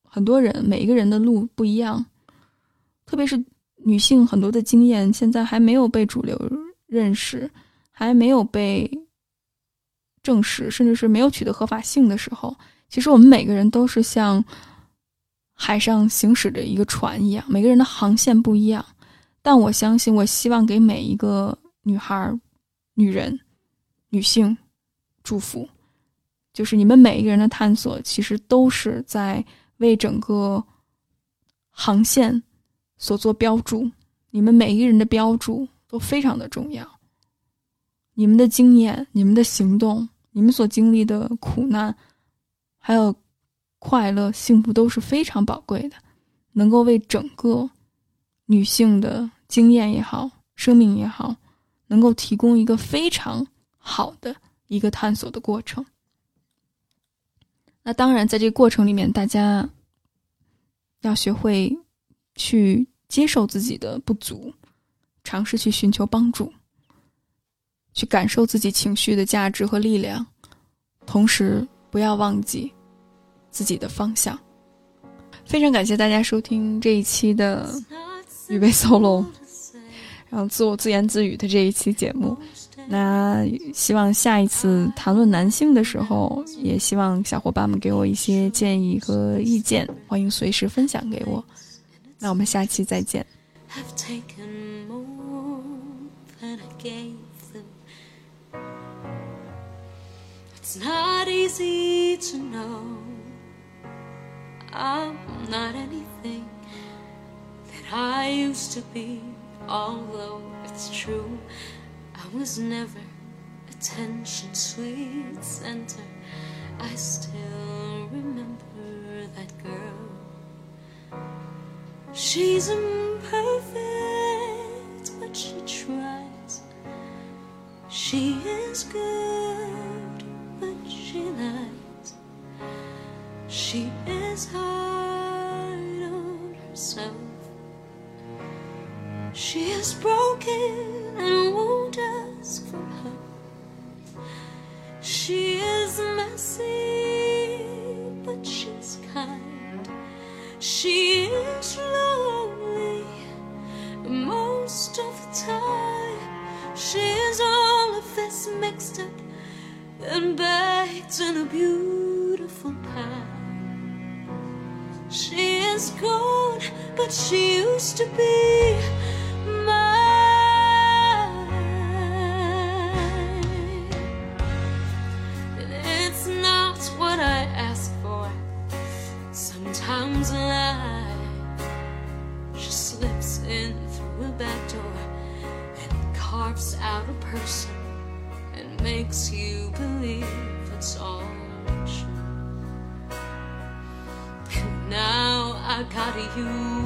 很多人每一个人的路不一样，特别是女性，很多的经验现在还没有被主流。认识还没有被证实，甚至是没有取得合法性的时候，其实我们每个人都是像海上行驶着一个船一样，每个人的航线不一样。但我相信，我希望给每一个女孩、女人、女性祝福，就是你们每一个人的探索，其实都是在为整个航线所做标注。你们每一个人的标注。都非常的重要。你们的经验、你们的行动、你们所经历的苦难，还有快乐、幸福，都是非常宝贵的，能够为整个女性的经验也好、生命也好，能够提供一个非常好的一个探索的过程。那当然，在这个过程里面，大家要学会去接受自己的不足，尝试去寻求帮助，去感受自己情绪的价值和力量，同时不要忘记自己的方向。非常感谢大家收听这一期的预备 solo，然后自我自言自语的这一期节目。那希望下一次谈论男性的时候，也希望小伙伴们给我一些建议和意见，欢迎随时分享给我。那我们下期再见。Than I gave them. It's not easy to know I'm not anything that I used to be, although it's true I was never attention sweet center. I still remember that girl. She's imperfect, but she tries. She is good, but she lies. She is hard on herself. She is broken and won't ask for help. She is messy, but she's kind. She is lonely most of the time. She is all of this mixed up and baked in a beautiful pie. She is gone, but she used to be carves out a person and makes you believe it's all true. And now I got you.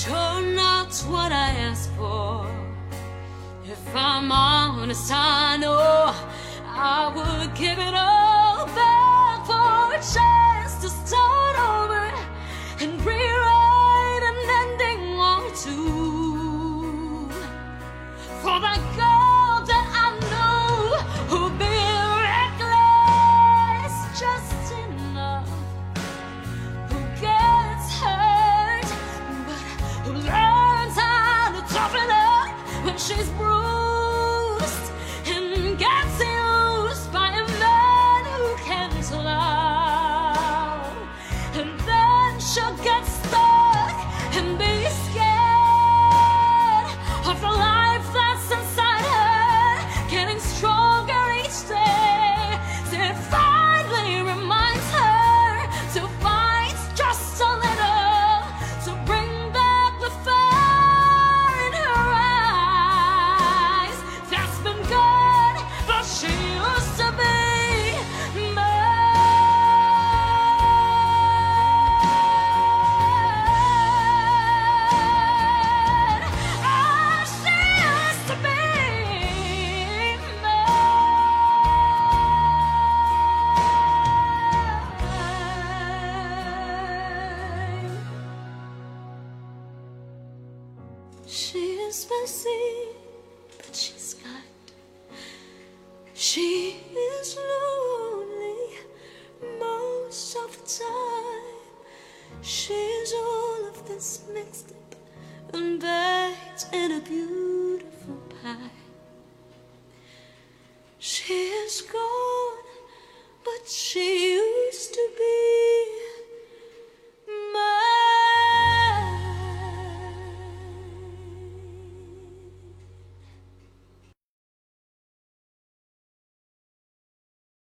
You're not what I asked for. If I'm honest, I know I would give it all back for a chance